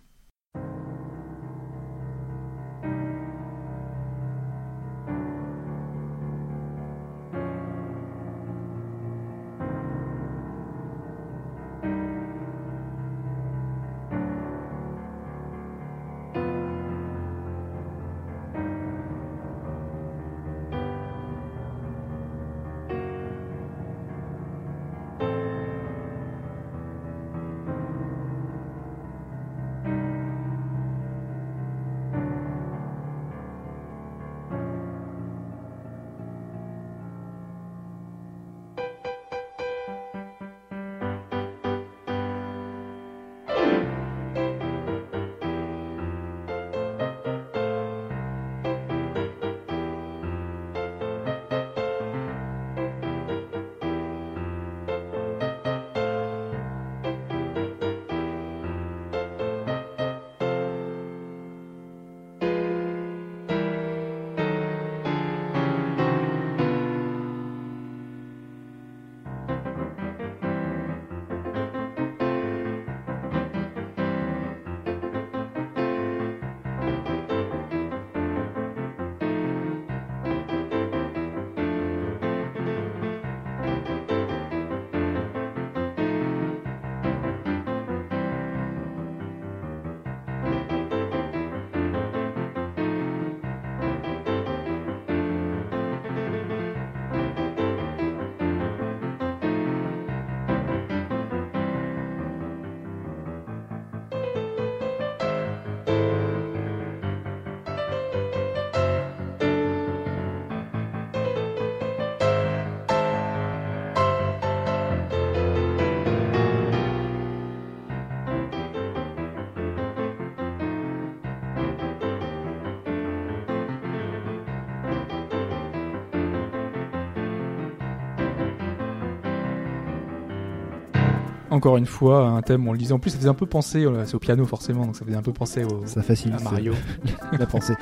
Encore une fois, un thème, on le disait en plus, ça faisait un peu penser, c'est au piano forcément, donc ça faisait un peu penser au, Ça facilite à Mario. [laughs] la pensée.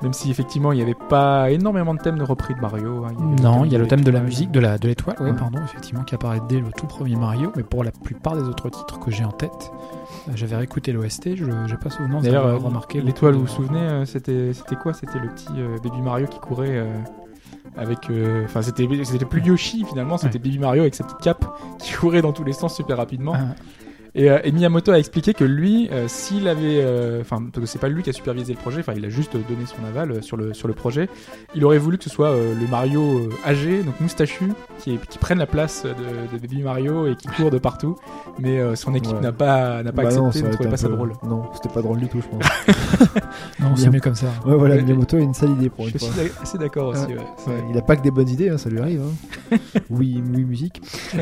Même si effectivement il n'y avait pas énormément de thèmes de repris de Mario. hein. Non, il y a le thème de la musique, de la de l'étoile, ouais, Ouais. pardon, effectivement, qui apparaît dès le tout premier Mario, mais pour la plupart des autres titres que j'ai en tête, euh, j'avais réécouté l'OST, je j'ai pas D'ailleurs, d'avoir euh, remarqué l'étoile, vous vous souvenez, euh, c'était c'était quoi? C'était le petit euh, Baby Mario qui courait euh, avec. euh, Enfin, c'était c'était plus Yoshi finalement, c'était Baby Mario avec sa petite cape qui courait dans tous les sens super rapidement. Ah, Et, euh, et Miyamoto a expliqué que lui, euh, s'il avait, euh, enfin, parce que c'est pas lui qui a supervisé le projet, enfin, il a juste donné son aval euh, sur le sur le projet. Il aurait voulu que ce soit euh, le Mario euh, âgé, donc moustachu, qui, est- qui prenne la place de, de Baby Mario et qui court de partout. Mais euh, son équipe Ouais. n'a pas n'a pas Bah non, accepté, ne trouvait pas ça drôle. Non, c'était pas drôle du tout, je pense. [laughs] Non, c'est mieux comme ça. Ouais, voilà, Ouais. Miyamoto a une sale idée pour une Je fois. suis assez d'accord aussi. ouais. C'est- Ouais, il a pas que des bonnes idées, hein, ça lui arrive. Hein. [laughs] oui, oui, musique. [laughs]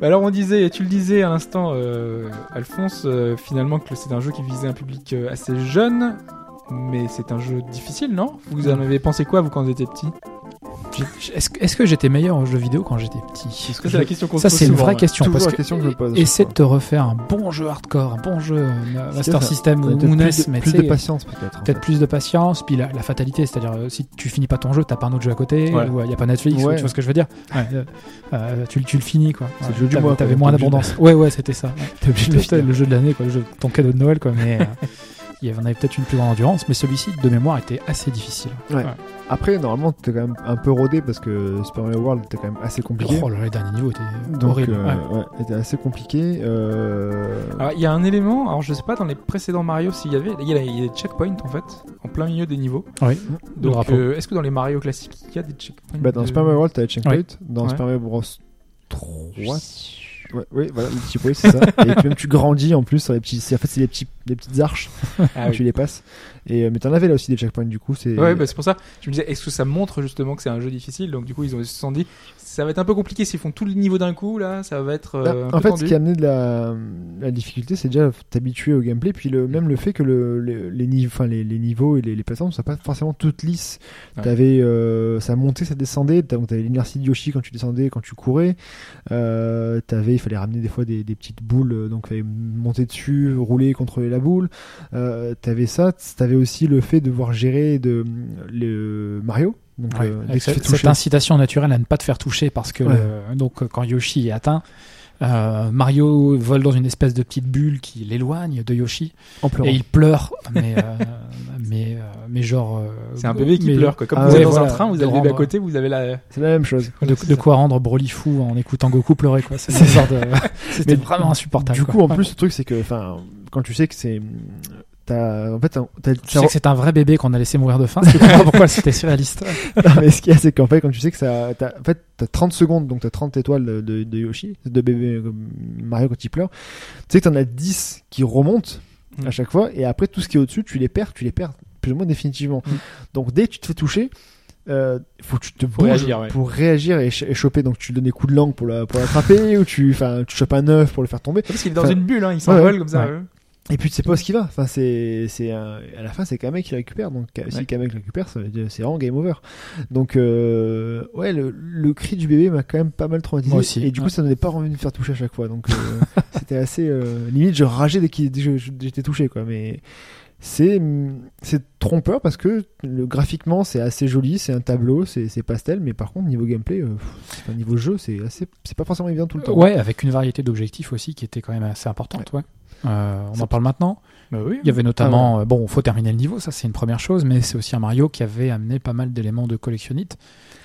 Bah Alors on disait, tu le disais à l'instant, euh, Alphonse, euh, finalement que c'est un jeu qui visait un public euh, assez jeune, mais c'est un jeu difficile, non? Vous en avez pensé quoi vous quand vous étiez petit? Est-ce que- est-ce que j'étais meilleur aux jeux vidéo quand j'étais petit? Ça c'est la question qu'on se Ça, pose c'est une vraie question. Parce la que question que je pose essaie de te refaire un bon jeu hardcore, un bon jeu euh, Master ça. System ou NES, plus de, mais plus de patience peut-être. peut-être plus de patience, puis la, la fatalité, c'est-à-dire euh, si tu finis pas ton jeu, t'as pas un autre jeu à côté, Ouais. ou il y a pas Netflix, ou tu vois ce que je veux dire Ouais, euh, euh, tu, tu le finis quoi. C'est le jeu du mois, T'avais moins d'abondance. Ouais, ouais, c'était ça. [laughs] le jeu de l'année, quoi, jeu, ton cadeau de Noël, quoi. Mais euh, [laughs] il y en avait peut-être une plus grande endurance, mais celui-ci de mémoire était assez difficile. Ouais. Après, normalement, t'es quand même un peu rodé parce que Super Mario World était quand même assez compliqué. Oh là là, les derniers niveaux étaient Donc, horribles. euh, ouais. ouais, était assez compliqué. Euh... Alors il y a un élément, alors je sais pas dans les précédents Mario s'il y avait, il y, a, il y a des checkpoints en fait, en plein milieu des niveaux. Oui, Donc euh, est-ce que dans les Mario classiques il y a des checkpoints Bah, dans de- Super Mario World, t'as les checkpoints. Ouais. Dans Ouais. Super Mario Bros 3, Ouais, oui, voilà, le petit bruit, c'est ça. [laughs] et puis même tu grandis en plus sur les petits. c'est- En fait, c'est des, petits, des petites arches, Ah oui. tu les passes. Et, euh, mais t'en avais là aussi des checkpoints, du coup. c'est Ouais, bah, c'est pour ça. Je me disais, est-ce que ça montre justement que c'est un jeu difficile? Donc du coup, ils ont se sont dit, ça va être un peu compliqué s'ils font tout le niveau d'un coup là, ça va être Bah, euh, un en peu fait, tendu. ce qui a amené de la, la difficulté, c'est déjà t'habituer au gameplay, puis le, même le fait que le, le- les, niveaux, enfin, les, les niveaux et les, les plateformes ne soient pas forcément toutes lisses. Ouais. T'avais, euh, ça montait, ça descendait. T'avais t'avais l'inertie de Yoshi quand tu descendais, quand tu courais. Euh, t'avais, il fallait ramener des fois des, des petites boules, donc fallait monter dessus, rouler, contrôler la boule. Euh, t'avais ça. T'avais aussi le fait de voir gérer de le Mario. Donc, Ouais, euh, avec fais cette, incitation naturelle à ne pas te faire toucher parce que Ouais. le- donc euh, quand Yoshi est atteint, euh, Mario vole dans une espèce de petite bulle qui l'éloigne de Yoshi en pleurant. et il pleure, mais euh, [laughs] mais euh, mais genre euh, C'est un bébé qui mais- pleure quoi. Comme Ah vous ouais, êtes dans voilà, un train, vous de avez le bébé à côté, vous avez la. C'est la même chose. De, de quoi rendre Broly fou en écoutant Goku pleurer quoi. De- [laughs] C'était Mais vraiment insupportable. Du quoi. coup, en plus, le truc, c'est que, enfin, quand tu sais que c'est, t'as, en fait, t'as, t'as- tu sais que c'est un vrai bébé qu'on a laissé mourir de faim. C'est [laughs] pourquoi c'était surréaliste. [laughs] Non, mais ce qu'il y a, c'est qu'en fait, quand tu sais que ça, t'as, en fait, t'as 30 secondes, donc t'as 30 étoiles de, de, de Yoshi, de bébé Mario quand il pleure. Tu sais que t'en as 10 qui remontent Mm. à chaque fois, et après, tout ce qui est au-dessus, tu les perds, tu les perds plus ou moins définitivement. Mm. Donc, dès que tu te fais toucher, euh, faut que tu te Faut bouges réagir, ouais. pour réagir et, ch- et choper. Donc, tu donnes des coups de langue pour, la, pour l'attraper, [laughs] ou tu, enfin, tu chopes un œuf pour le faire tomber. Parce qu'il est dans une bulle, hein, il s'envole ouais, comme ça. Ouais. ouais. Et puis tu sais pas où ce qu'il va. Enfin, c'est, c'est à la fin c'est Kamek qui le récupère. Donc si Ouais. Kamek le récupère, c'est vraiment game over. Donc euh, ouais, le, le cri du bébé m'a quand même pas mal traumatisé. Moi aussi, Et du coup, ouais. ça ne donnait pas envie de me faire toucher à chaque fois. Donc euh, [laughs] c'était assez euh, limite, je rageais dès que j'étais touché quoi. Mais c'est c'est trompeur parce que le graphiquement c'est assez joli, c'est un tableau, c'est pastel, mais par contre niveau gameplay, euh, pff, enfin, niveau jeu, c'est assez, c'est pas forcément évident tout le temps. Ouais, avec une variété d'objectifs aussi qui était quand même assez importante. Ouais. Euh, on en parle maintenant. Bah oui. Il y avait notamment, euh, bon, faut terminer le niveau, ça c'est une première chose, mais c'est aussi un Mario qui avait amené pas mal d'éléments de collectionnite.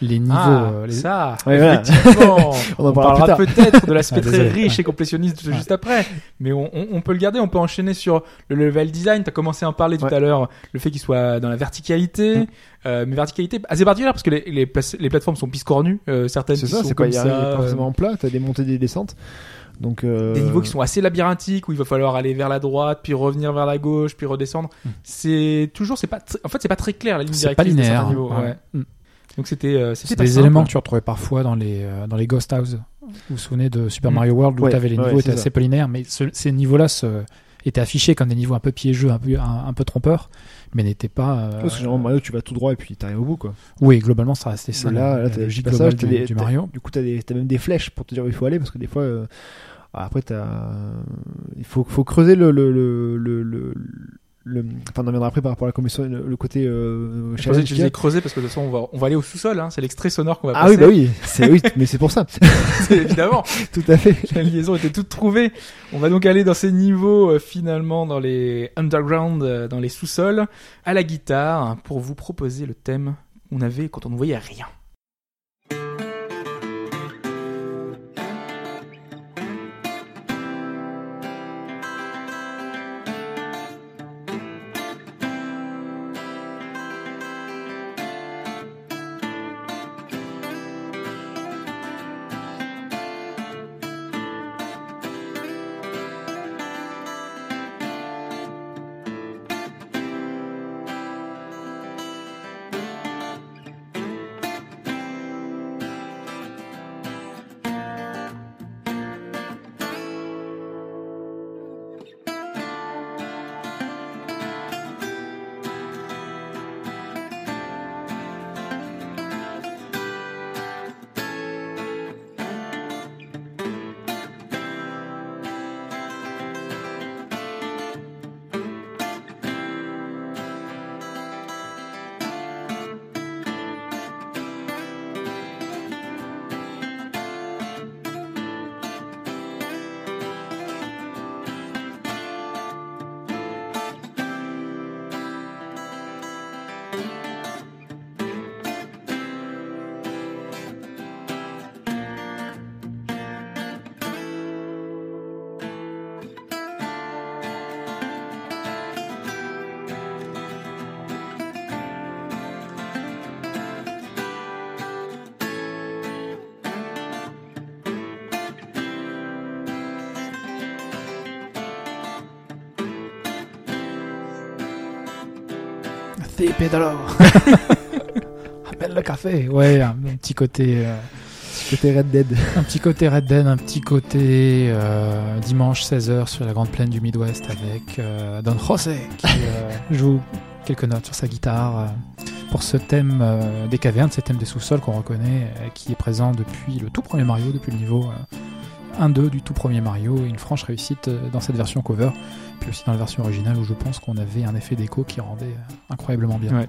Les niveaux, Ah, euh, les- ça, Ouais, voilà. [laughs] On en parlera peut-être de l'aspect Ah, très riche et complétionniste juste après, mais on, on- on peut le garder, on peut enchaîner sur le level design. Tu as commencé à en parler tout à l'heure, le fait qu'il soit dans la verticalité, Mm. euh, mais verticalité assez particulière parce que les, les, place- les plateformes sont piscornues, euh, certaines C'est ça, sont c'est pas, comme il y a- ça, il y a pas euh, forcément plat, t'as des montées des descentes. Donc, euh, des niveaux qui sont assez labyrinthiques où il va falloir aller vers la droite puis revenir vers la gauche puis redescendre Mm. c'est toujours c'est pas tr- en fait c'est pas très clair la ligne c'est pas directrice de linéaire. niveaux, hein. ouais. Mm. donc c'était euh, C'est pas des simple. éléments que tu retrouvais parfois dans les, euh, dans les Ghost House. Vous vous souvenez de Super Mm. Mario World où Ouais, les niveaux étaient assez pas linéaires, mais ce- ces niveaux-là se, étaient affichés comme des niveaux un peu piégeux, un peu, un, un peu trompeurs, mais n'étaient pas. euh, Parce que généralement, Mario, tu vas tout droit et puis t'arrives au bout, quoi. Oui, globalement, ça restait ça. là, la- là, la t'as des logique globale du, des- du Mario. Du coup, t'as des- t'as même des flèches pour te dire où il faut aller, parce que des fois, euh, après, t'as, il faut, faut creuser le, le, le, le, le- enfin, on en reviendra après par rapport à la commission, le, le côté, euh, Je pensais que tu creuser parce que de toute façon on va, on va aller au sous-sol, hein. c'est l'extrait sonore qu'on va Ah oui, passer. bah oui, c'est, oui, mais c'est pour ça. [laughs] Évidemment. [laughs] Tout à fait. La liaison était toute trouvée. On va donc aller dans ces niveaux euh, finalement dans les underground, euh, dans les sous-sols, à la guitare pour vous proposer le thème qu'on avait quand on ne voyait rien. [laughs] Appelle le café. Ouais, un, un petit côté, euh, Côté Red Dead. un petit côté Red Dead, un petit côté euh, dimanche 16h sur la grande plaine du Midwest avec euh, Don José qui euh, [laughs] joue quelques notes sur sa guitare euh, pour ce thème euh, des cavernes, ce thème des sous-sols qu'on reconnaît, euh, qui est présent depuis le tout premier Mario, depuis le niveau euh, 1-2 du tout premier Mario, et une franche réussite euh, dans cette version cover, puis aussi dans la version originale où je pense qu'on avait un effet d'écho qui rendait euh, incroyablement bien. Ouais.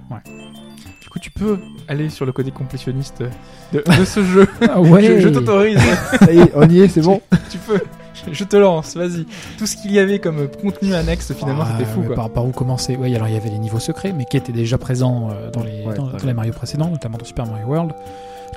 Du coup, tu peux aller sur le côté complétionniste de, de ce jeu. Ah ouais. [laughs] Je, je t'autorise. Ça y est, on y est, c'est bon. tu peux. [laughs] Je te lance, vas-y. Tout ce qu'il y avait comme contenu annexe, finalement, Ah, c'était fou. quoi. Par, par où commencer? Oui, alors il y avait les niveaux secrets, mais qui étaient déjà présents euh, dans les, Ouais, dans, les Mario précédents, notamment dans Super Mario World,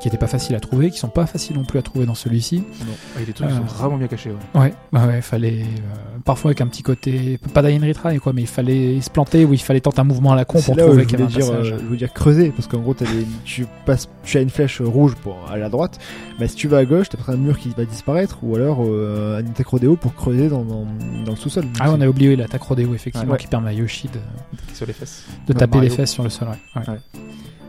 qui n'étaient pas faciles à trouver, qui sont pas faciles non plus à trouver dans celui-ci. Ah, les trucs ils Euh, sont vraiment bien cachés. Ouais. Ouais, bah ouais, fallait euh, parfois avec un petit côté, pas and retry quoi, mais il fallait se planter ou il fallait tenter un mouvement à la con pour là trouver je qu'il y voulais avait un dire, passage. euh, je voulais dire creuser, parce qu'en gros, des- tu passes, tu as une flèche rouge pour aller à droite, mais si tu vas à gauche, t'as peut-être un mur qui va disparaître, ou alors euh, un attaque rodéo pour creuser dans, dans, dans le sous-sol. Ah, on a oublié l'attaque rodéo effectivement Ouais. qui permet à Yoshi de, Sur les fesses. de taper les fesses sur le sol. Ouais.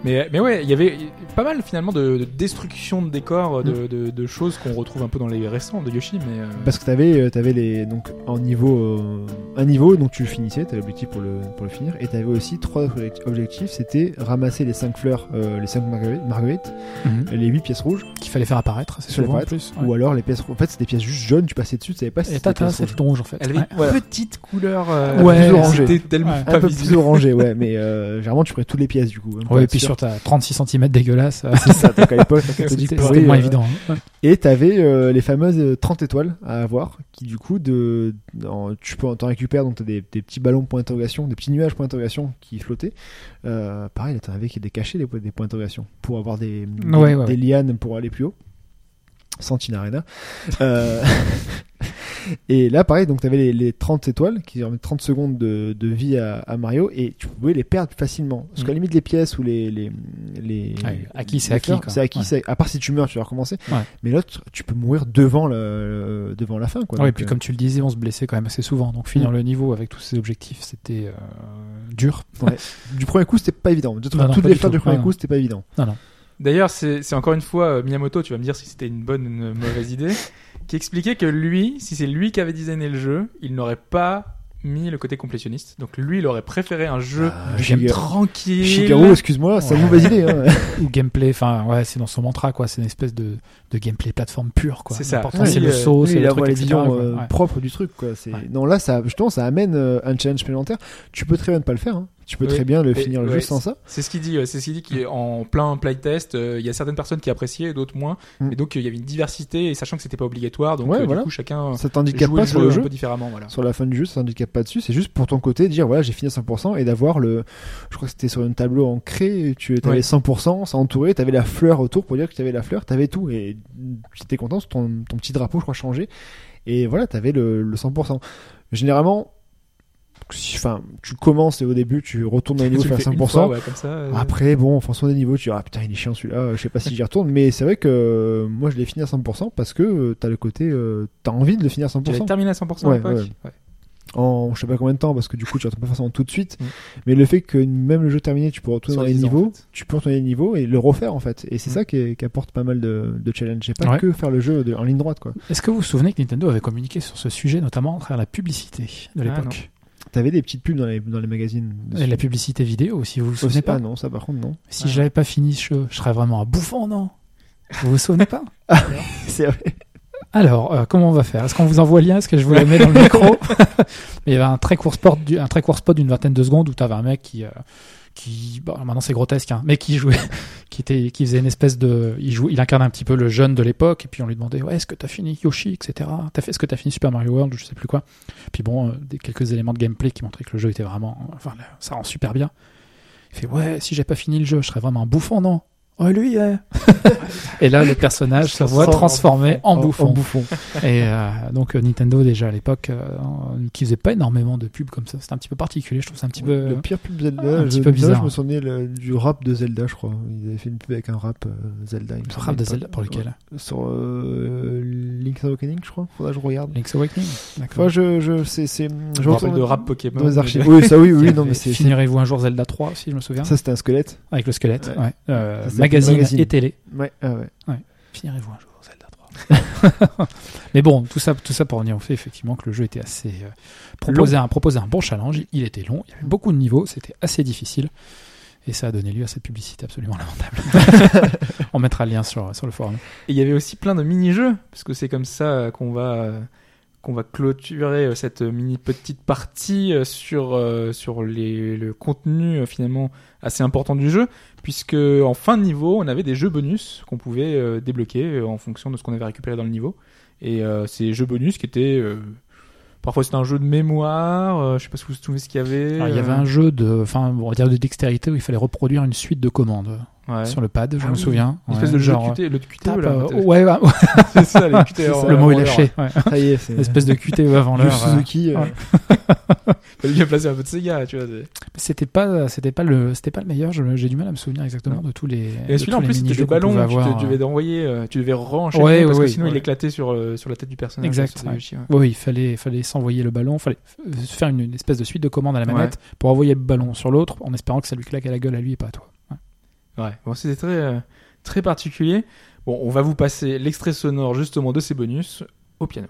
Mais, mais ouais, il y avait pas mal finalement de, de destruction de décors, Mm. de, de, de choses qu'on retrouve un peu dans les récents de Yoshi. Mais euh, Parce que t'avais, euh, t'avais les, donc, en niveau, euh, un niveau, donc tu finissais, t'avais l'objectif pour le, pour le finir, et t'avais aussi trois object- objectifs, c'était ramasser les 5 fleurs, euh, les 5 marguerites, marguerites, Mhm. les 8 pièces rouges, Qu'il fallait faire apparaître, c'est souvent en plus. ouais. ou alors les pièces, en fait, c'était des pièces juste jaunes, tu passais dessus, tu savais pas si c'était tout rouge en fait. elle avait Ouais. une petite couleur. euh, Ouais, plus orangée. C'était tellement Ouais. pas un peu visible. plus orangé, ouais, mais euh, généralement tu ferais toutes les pièces du coup. hein, sur ta 36 cm dégueulasse, euh, C'est ça, donc à l'époque, c'était moins euh, évident. hein. Et t'avais euh, les fameuses euh, 30 étoiles à avoir, qui du coup, de, en- tu peux t'en récupères, donc t'as des, des petits ballons point d'interrogation, des petits nuages point d'interrogation qui flottaient. Euh, pareil, t'en avais qui étaient cachés, des, des points d'interrogation, pour avoir des, des, Ouais, ouais, des ouais. lianes pour aller plus haut. Santinarena. Euh, [laughs] et là, pareil, donc t'avais les, les 30 étoiles qui remettent 30 secondes de, de vie à, à Mario et tu pouvais les perdre facilement. Parce Mm. qu'à la limite, les pièces ou les. les, les Ouais, acquis, c'est acquis. C'est acquis, Ouais. à part si tu meurs, tu vas recommencer. Ouais. Mais l'autre, tu peux mourir devant, le, devant la fin. Quoi. Ouais, et puis euh, comme tu le disais, on se blessait quand même assez souvent. Donc finir Mm. le niveau avec tous ces objectifs, c'était euh, dur. [laughs] du premier coup, c'était pas évident. De toute Non, non, toutes les tout. du premier Non, coup, non. c'était pas évident. D'ailleurs, c'est c'est encore une fois euh, Miyamoto, tu vas me dire si c'était une bonne ou une mauvaise idée, qui expliquait que lui, si c'est lui qui avait designé le jeu, il n'aurait pas mis le côté complétionniste. Donc lui, il aurait préféré un jeu Ah, Shigeru- tranquille. Shigeru, excuse-moi, c'est une Ouais. mauvaise idée. Hein. [laughs] ou gameplay, enfin ouais, c'est dans son mantra quoi, c'est une espèce de, de gameplay plateforme pur quoi. C'est ça. L'important Ouais, c'est le euh, saut, Oui, c'est le avoir truc, etc., quoi. euh, Ouais. propres du truc. Quoi. C'est... Ouais. Non, là, ça, justement, ça amène euh, un challenge supplémentaire. Tu peux très bien ne pas le faire. hein. Tu peux Oui. très bien le Et- finir ouais, sans ça. C'est ce qu'il dit. ouais, C'est ce qu'il dit qu'en plein playtest, euh, il y a certaines personnes qui appréciaient, d'autres moins. Mm. Et donc euh, il y avait une diversité, et sachant que c'était pas obligatoire, donc Ouais, euh, voilà. du coup chacun Ça t'handicape pas le sur jeu, le un jeu. peu différemment. Voilà. Sur la fin du jeu, ça t'handicape pas dessus. C'est juste pour ton côté, dire voilà, j'ai fini à 100% et d'avoir le. Je crois que c'était sur un tableau ancré. Tu avais Ouais. 100%, ça entouré. T'avais la fleur autour pour dire que t'avais la fleur. T'avais tout. Et j'étais content. Ton, ton petit drapeau, je crois, changé. Et voilà, t'avais le, le 100%. Généralement, enfin, tu commences et au début, tu retournes dans les niveaux Tu le faire fais 100%. une fois, ouais, comme ça. euh, Après, bon, en fonction des niveaux, tu dis, ah putain, il est chiant celui-là, je sais pas si j'y retourne, mais c'est vrai que euh, moi je l'ai fini à 100% parce que euh, t'as le côté, euh, t'as envie de le finir à Tu l'avais 100%. terminé à 100% à Ouais, ouais. Ouais. En je sais pas combien de temps, parce que du coup, tu retournes pas forcément tout de suite, Mm. mais le fait que même le jeu terminé, tu peux retourner dans les 10 ans, niveaux, en fait. tu peux retourner les niveaux et le refaire en fait. Et c'est Mm. ça qui, est- qui apporte pas mal de, de challenge. C'est pas Ouais. que faire le jeu de- en ligne droite quoi. Est-ce que vous vous souvenez que Nintendo avait communiqué sur ce sujet, notamment à travers la publicité de Ah, l'époque? T'avais des petites pubs dans les, dans les magazines. Et dessus. la publicité vidéo, si vous vous souvenez pas. Ah non, ça par contre non. Si Ah. j'avais pas fini ce jeu, je serais vraiment un bouffon, non? Vous vous souvenez pas? [laughs] C'est vrai. Alors, euh, comment on va faire? Est-ce qu'on vous envoie le lien? Est-ce que je vous le mets dans le [laughs] micro? Il y avait un très court spot, du- un très court spot d'une vingtaine de secondes où tu avais un mec qui, euh, qui, bon, maintenant c'est grotesque, hein, mais qui jouait, [laughs] qui était, qui faisait une espèce de, il jouait, il incarnait un petit peu le jeune de l'époque, et puis on lui demandait, ouais, est-ce que t'as fini Yoshi, etc. T'as fait, est-ce que t'as fini Super Mario World, je sais plus quoi. Puis bon, euh, quelques éléments de gameplay qui montraient que le jeu était vraiment, enfin, ça rend super bien. Il fait, ouais, si j'ai pas fini le jeu, je serais vraiment un bouffon, non? Oh lui, [laughs] et là, le personnage se voit transformé en En- bouffon. En bouffon. Et euh, donc euh, Nintendo déjà à l'époque, euh, qui faisait pas énormément de pubs comme ça, c'était un petit peu particulier. Je trouve ça un petit peu. Le pire pub Zelda, un petit peu là, bizarre. je me souvenais le- du rap de Zelda, je crois. Ils avaient fait une pub avec un rap euh, Zelda. il me Le semble, rap de Zelda pour lequel Ouais. Sur euh, Link's Awakening, je crois. Faudra que je regarde. Link's Awakening. D'accord. Enfin, je, je, c'est, c'est, Je me rappelle de rap Pokémon. dans les archives. Oui, ça, oui, oui, [laughs] non, mais c'est, c'est- Finirez-vous un jour Zelda 3 si je me souviens ça, c'était un squelette. Avec le squelette, Ouais. Magazine, magazine. et télé. Ouais, ah ouais. Finirez-vous un jour Zelda 3 [laughs] Mais bon, tout ça, tout ça pour revenir au fait effectivement que le jeu était assez euh, proposé un, proposait un bon challenge. Il était long, il y avait beaucoup de niveaux, c'était assez difficile. Et ça a donné lieu à cette publicité absolument lamentable. [laughs] On mettra le lien sur, sur le forum. Et il y avait aussi plein de mini-jeux, parce que c'est comme ça euh, qu'on va, euh, qu'on va clôturer euh, cette mini petite partie euh, sur, euh, sur les, le contenu euh, finalement assez important du jeu, puisque en fin de niveau, on avait des jeux bonus qu'on pouvait euh, débloquer euh, en fonction de ce qu'on avait récupéré dans le niveau. Et euh, ces jeux bonus qui étaient... euh, Parfois c'était un jeu de mémoire, euh, je sais pas si vous vous souvenez ce qu'il y avait. Alors, il y avait euh, un jeu de, enfin, on va dire de dextérité où il fallait reproduire une suite de commandes ouais. sur le pad, je Ah me oui. souviens. Une espèce Ouais, de jeu genre, de QT, le QTE tape, là. euh, ouais, ouais, [laughs] c'est ça, les [laughs] QTE C'est ça. le mot est lâché. ouais. [laughs] Ça y est, c'est. Espèce de QTE avant l'heure. euh, Suzuki. euh, ouais. Fallait bien placer un peu de Sega, tu vois. c'est- C'était pas, c'était pas le, c'était pas le meilleur. je- J'ai du mal à me souvenir exactement Non. de tous les. Et de celui-là, en plus, c'était ballons, pouvait tu avoir, te- euh. devais envoyer, euh, tu devais re-enchaîner Ouais, parce ouais, que sinon il éclatait sur, sur la tête du personnage. Exact. Oui, il fallait, fallait s'envoyer le ballon, fallait f- faire une, espèce de suite de commandes à la manette pour envoyer le ballon sur l'autre en espérant que ça lui claque à la gueule à lui et pas à toi. Ouais. Bon, c'était très, euh, très particulier. Bon, on va vous passer l'extrait sonore justement de ces bonus au piano.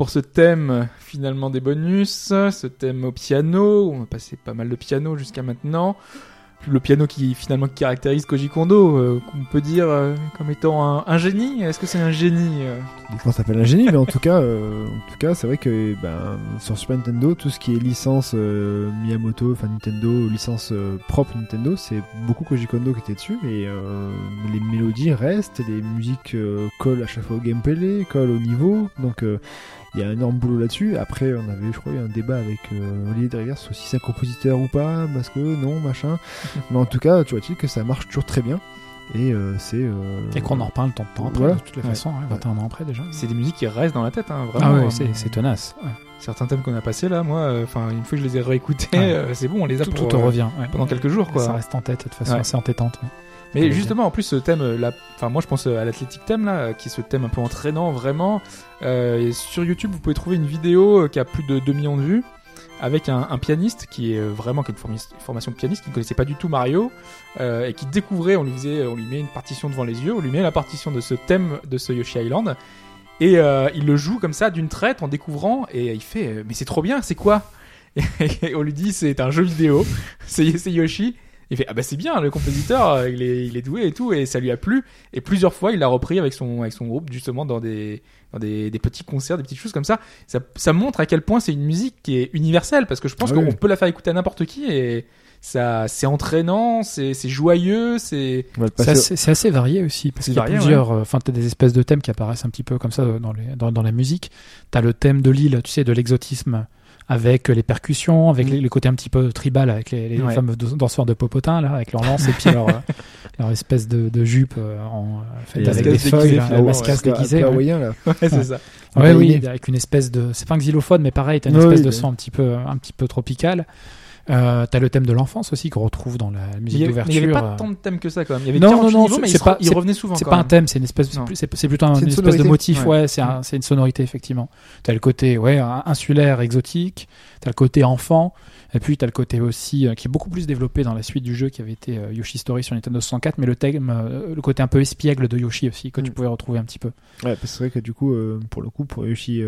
Pour ce thème finalement des bonus, ce thème au piano. On a passé pas mal de piano jusqu'à maintenant. le piano qui finalement caractérise Koji Kondo, euh, qu'on peut dire euh, comme étant un, génie. Est-ce que c'est un génie euh Comment ça s'appelle un génie, mais en tout cas, euh, c'est vrai que ben, sur Super Nintendo, tout ce qui est licence euh, Miyamoto, enfin Nintendo, licence euh, propre Nintendo, c'est beaucoup Koji Kondo qui était dessus et euh, les mélodies restent, les musiques euh, collent à chaque fois au gameplay, collent au niveau, donc euh, il y a un énorme boulot là-dessus. Après, on avait, je crois, eu un débat avec euh, Olivier Derrière sur si c'est un compositeur ou pas, parce que non, machin. [laughs] mais en tout cas, tu vois-tu que ça marche toujours très bien et euh, c'est. euh, Et qu'on en reparle tant de temps après, Voilà. de toutes les Ouais. façons, hein, 21 ans après déjà. C'est des musiques qui restent dans la tête, hein, Ah vraiment. ouais, hein. c'est c'est tenace. ouais. Certains thèmes qu'on a passés là, moi, euh, enfin une fois que je les ai réécoutés, Ouais. euh, c'est bon, on les a Tout, pour, tout te euh, revient. ouais. pendant quelques jours, quoi. Ça reste en tête de toute façon Ouais. assez entêtante. ouais. Mais Ouais, justement, en plus, ce thème, euh, là, enfin, moi, je pense euh, à l'athlétique thème là, euh, qui est ce thème un peu entraînant, vraiment. Euh, et sur YouTube, vous pouvez trouver une vidéo qui a plus de 2 millions de vues avec un, un pianiste qui est vraiment qui a une, formation de pianiste qui ne connaissait pas du tout Mario euh, et qui découvrait, on lui faisait, on lui met une partition devant les yeux, on lui met la partition de ce thème de ce Yoshi Island et euh, il le joue comme ça d'une traite en découvrant et il fait mais c'est trop bien, c'est quoi? [laughs] Et on lui dit c'est un jeu vidéo, [laughs] c'est Yoshi. Il fait ah bah c'est bien le compositeur euh, il est il est doué et tout et ça lui a plu et plusieurs fois il l'a repris avec son avec son groupe justement dans des dans des, des petits concerts des petites choses comme ça ça, ça montre à quel point c'est une musique qui est universelle parce que je pense Ah qu'on oui. peut la faire écouter à n'importe qui et ça c'est entraînant c'est c'est joyeux c'est C'est assez, varié aussi parce qu'il y a varié, plusieurs. euh, Enfin, t'as des espèces de thèmes qui apparaissent un petit peu comme ça euh, dans, les, dans, dans la musique. T'as le thème de l'île, tu sais, de l'exotisme avec les percussions, avec Mm. les, le côté un petit peu tribal avec les, les Ouais. fameux danseurs de popotin là, avec leurs lances et puis leur, [laughs] euh, leur espèce de, de jupe euh, en, faite avec des feuilles, là, la mascasse déguisée. ouais. hawaïen, là. [laughs] ouais, c'est ça Ouais, oui, avec une espèce de. C'est pas un xylophone, mais pareil, t'as une espèce de son un petit peu, un petit peu tropical. Euh, t'as le thème de l'enfance aussi qu'on retrouve dans la musique mais il n'y d'ouverture. avait pas euh. tant de thèmes que ça quand même il y avait Non, 48 non, non, niveaux mais c'est il, pas- il revenait souvent C'est pas un thème, c'est une espèce, c'est plutôt un- une, une espèce de motif, Ouais. ouais, c'est un- c'est une sonorité effectivement. T'as le côté ouais insulaire, exotique, t'as le côté enfant, et puis t'as le côté aussi euh, qui est beaucoup plus développé dans la suite du jeu qui avait été euh, Yoshi Story sur Nintendo 64, mais le thème, euh, le côté un peu espiègle de Yoshi aussi que tu Mm. pouvais retrouver un petit peu. Ouais, parce que c'est vrai que du coup, euh, pour le coup, pour Yoshi,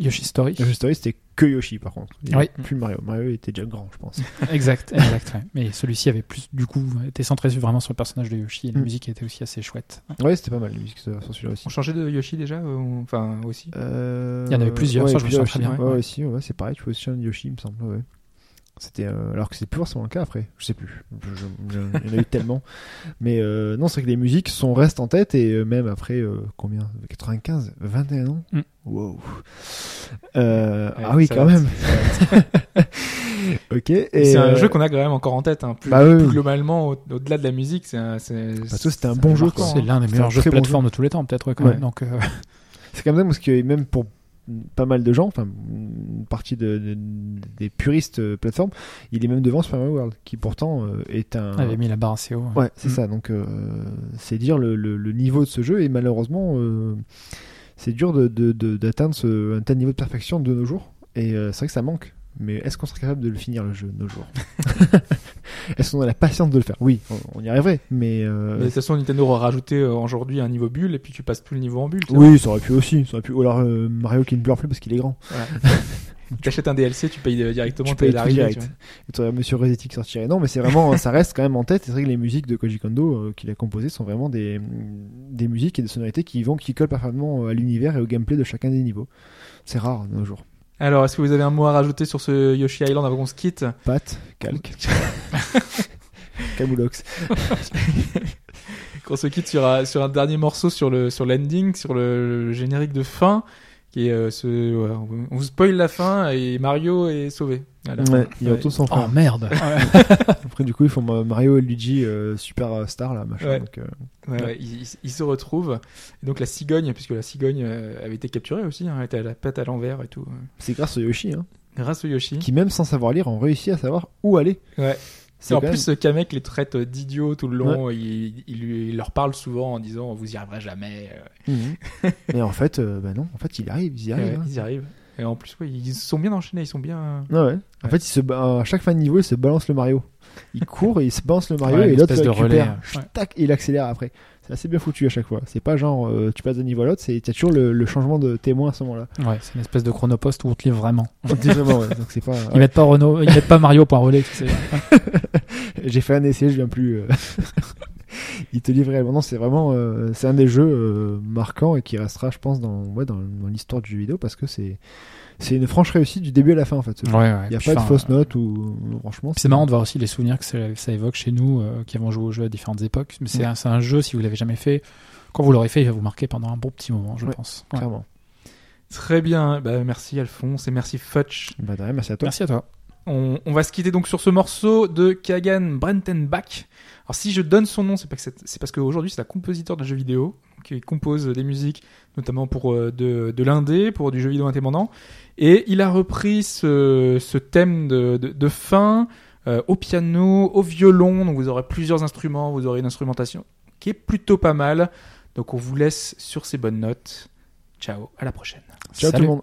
Yoshi Story. Yoshi Story, c'était que Yoshi par contre. Il Oui. Plus Mario. Mario était déjà grand, je pense. [laughs] exact, exact. ouais. Mais celui-ci avait plus du coup été centré vraiment sur le personnage de Yoshi. Et la Mm. musique était aussi assez chouette. ouais, c'était pas mal la musique sur celui-là aussi. on changeait de Yoshi déjà euh, ou- enfin aussi? Euh, Il y en avait plusieurs, ça, je me souviens très bien. Ouais, ouais, ouais, c'est pareil, tu peux aussi changer de Yoshi, il me semble. C'était euh, alors que c'est plus forcément le cas après, je sais plus. Je- je- je- il y en a eu tellement. [laughs] Mais euh, non, c'est vrai que les musiques sont restent en tête et euh, même après euh, combien? 95, 21 ans? Mm. Wow. Euh, Ouais, ah oui, ça quand va, même. [laughs] ok. C'est un jeu qu'on a quand même encore en tête hein. plus, bah oui, plus oui. globalement au- au-delà de la musique c'est un- c'est Parce que c'était un bon jeu. C'est l'un des meilleurs jeux de bon plateforme de tous les temps, peut-être ouais, quand Ouais. même. Donc, euh, C'est quand même parce que même pour pas mal de gens, enfin une partie de, de- des puristes euh, plateformes, il est même devant Super Mario World, qui pourtant euh, est un. avait mis la barre assez haut. Ouais, c'est Mm. ça. Donc euh, c'est dire le, le- le niveau de ce jeu et malheureusement euh, c'est dur de- de- de- d'atteindre ce- un tel niveau de perfection de nos jours. Et euh, c'est vrai que ça manque. Mais est-ce qu'on serait capable de le finir le jeu de nos jours [laughs] Est-ce qu'on a la patience de le faire? Oui, on, y arriverait. Mais, euh, Mais de toute façon, Nintendo aura rajouté euh, aujourd'hui un niveau bulle et puis tu passes plus le niveau en bulle. tu oui, ça aurait pu aussi. Ça aurait pu. Ou alors euh, Mario qui ne pleure plus parce qu'il est grand. [laughs] T'achètes un DLC, tu payes euh, directement Tu payes l'arrivée, direct. tu. Et tu Monsieur Resetti qui sortirait. Non, mais c'est vraiment, [laughs] ça reste quand même en tête. C'est vrai que les musiques de Koji Kondo euh, qu'il a composées sont vraiment des, des musiques et des sonorités qui vont, qui collent parfaitement à l'univers et au gameplay de chacun des niveaux. C'est rare de nos jours. Alors, est-ce que vous avez un mot à rajouter sur ce Yoshi Island avant qu'on se quitte Pat, calque, [laughs] Camoulox. Qu'on se quitte sur un, sur un dernier morceau sur le sur l'ending, sur le, le générique de fin, qui est euh, ce, ouais, on- on vous spoil la fin et Mario est sauvé. Voilà. Ouais, il Oh merde [laughs] Après, du coup, ils font euh, Mario et Luigi euh, super star là, machin. Ouais. Donc, euh, Ouais, ouais, ils, ils- ils se retrouvent. Et donc la cigogne, puisque la cigogne euh, avait été capturée aussi, hein, elle était à la patte à l'envers et tout. euh, c'est grâce au Yoshi, hein, Grâce au Yoshi. qui même sans savoir lire, ont réussi à savoir où aller. Ouais. C'est Et en quand plus, même- Kamek les traite d'idiots tout le long. Il, il, lui- il leur parle souvent en disant Vous y arriverez jamais. euh, Mhm. [laughs] Mais en fait, euh, bah non, en fait, il arrive, ils y arrivent. ouais, hein. Ils y arrivent. Et en plus, ouais, ils sont bien enchaînés, ils sont bien. Ah ouais. En fait, il se ba- à chaque fin de niveau, il se balance le Mario. Il [laughs] court et il se balance le Mario Ouais, et l'autre le récupère. ouais. Tac, et il accélère après. C'est assez bien foutu à chaque fois. C'est pas genre euh, tu passes d'un niveau à l'autre, c'est t'as toujours le, le changement de témoin à ce moment-là. Ouais, c'est une espèce de chronopost où on te livre vraiment. [laughs] On te vraiment, ouais. Donc c'est pas. Ils mettent pas Renault, ils mettent pas Mario pour un relais, tu sais. [laughs] J'ai fait un essai, je viens plus. euh. Il te livre réellement. Non, c'est vraiment, euh, c'est un des jeux euh, marquants et qui restera, je pense, dans, ouais, dans, dans l'histoire du jeu vidéo parce que c'est, c'est une franche réussite du début à la fin en fait. jeu. Ouais, ouais. Il n'y a Puis, pas de enfin, fausses notes ou franchement. C'est marrant de voir aussi les souvenirs que ça, ça évoque chez nous, euh, qui avons joué au jeu à différentes époques. Mais c'est un, c'est un jeu, si vous l'avez jamais fait, quand vous l'aurez fait, il va vous marquer pendant un bon petit moment, je Ouais, pense. Ouais. Clairement. Très bien. Bah, merci Alphonse et merci Futch. Bah, merci à toi. Merci à toi. On, on va se quitter donc sur ce morceau de Kagan Brentenbach. Alors si je donne son nom, c'est pas que c'est c'est parce qu'aujourd'hui c'est un compositeur de jeux vidéo qui compose des musiques, notamment pour euh, de, de l'indé, pour du jeu vidéo indépendant. Et il a repris ce, ce thème de, de, de fin euh, au piano, au violon. Donc vous aurez plusieurs instruments, vous aurez une instrumentation qui est plutôt pas mal. Donc on vous laisse sur ces bonnes notes. Ciao, à la prochaine. Ciao tout Salut. le monde.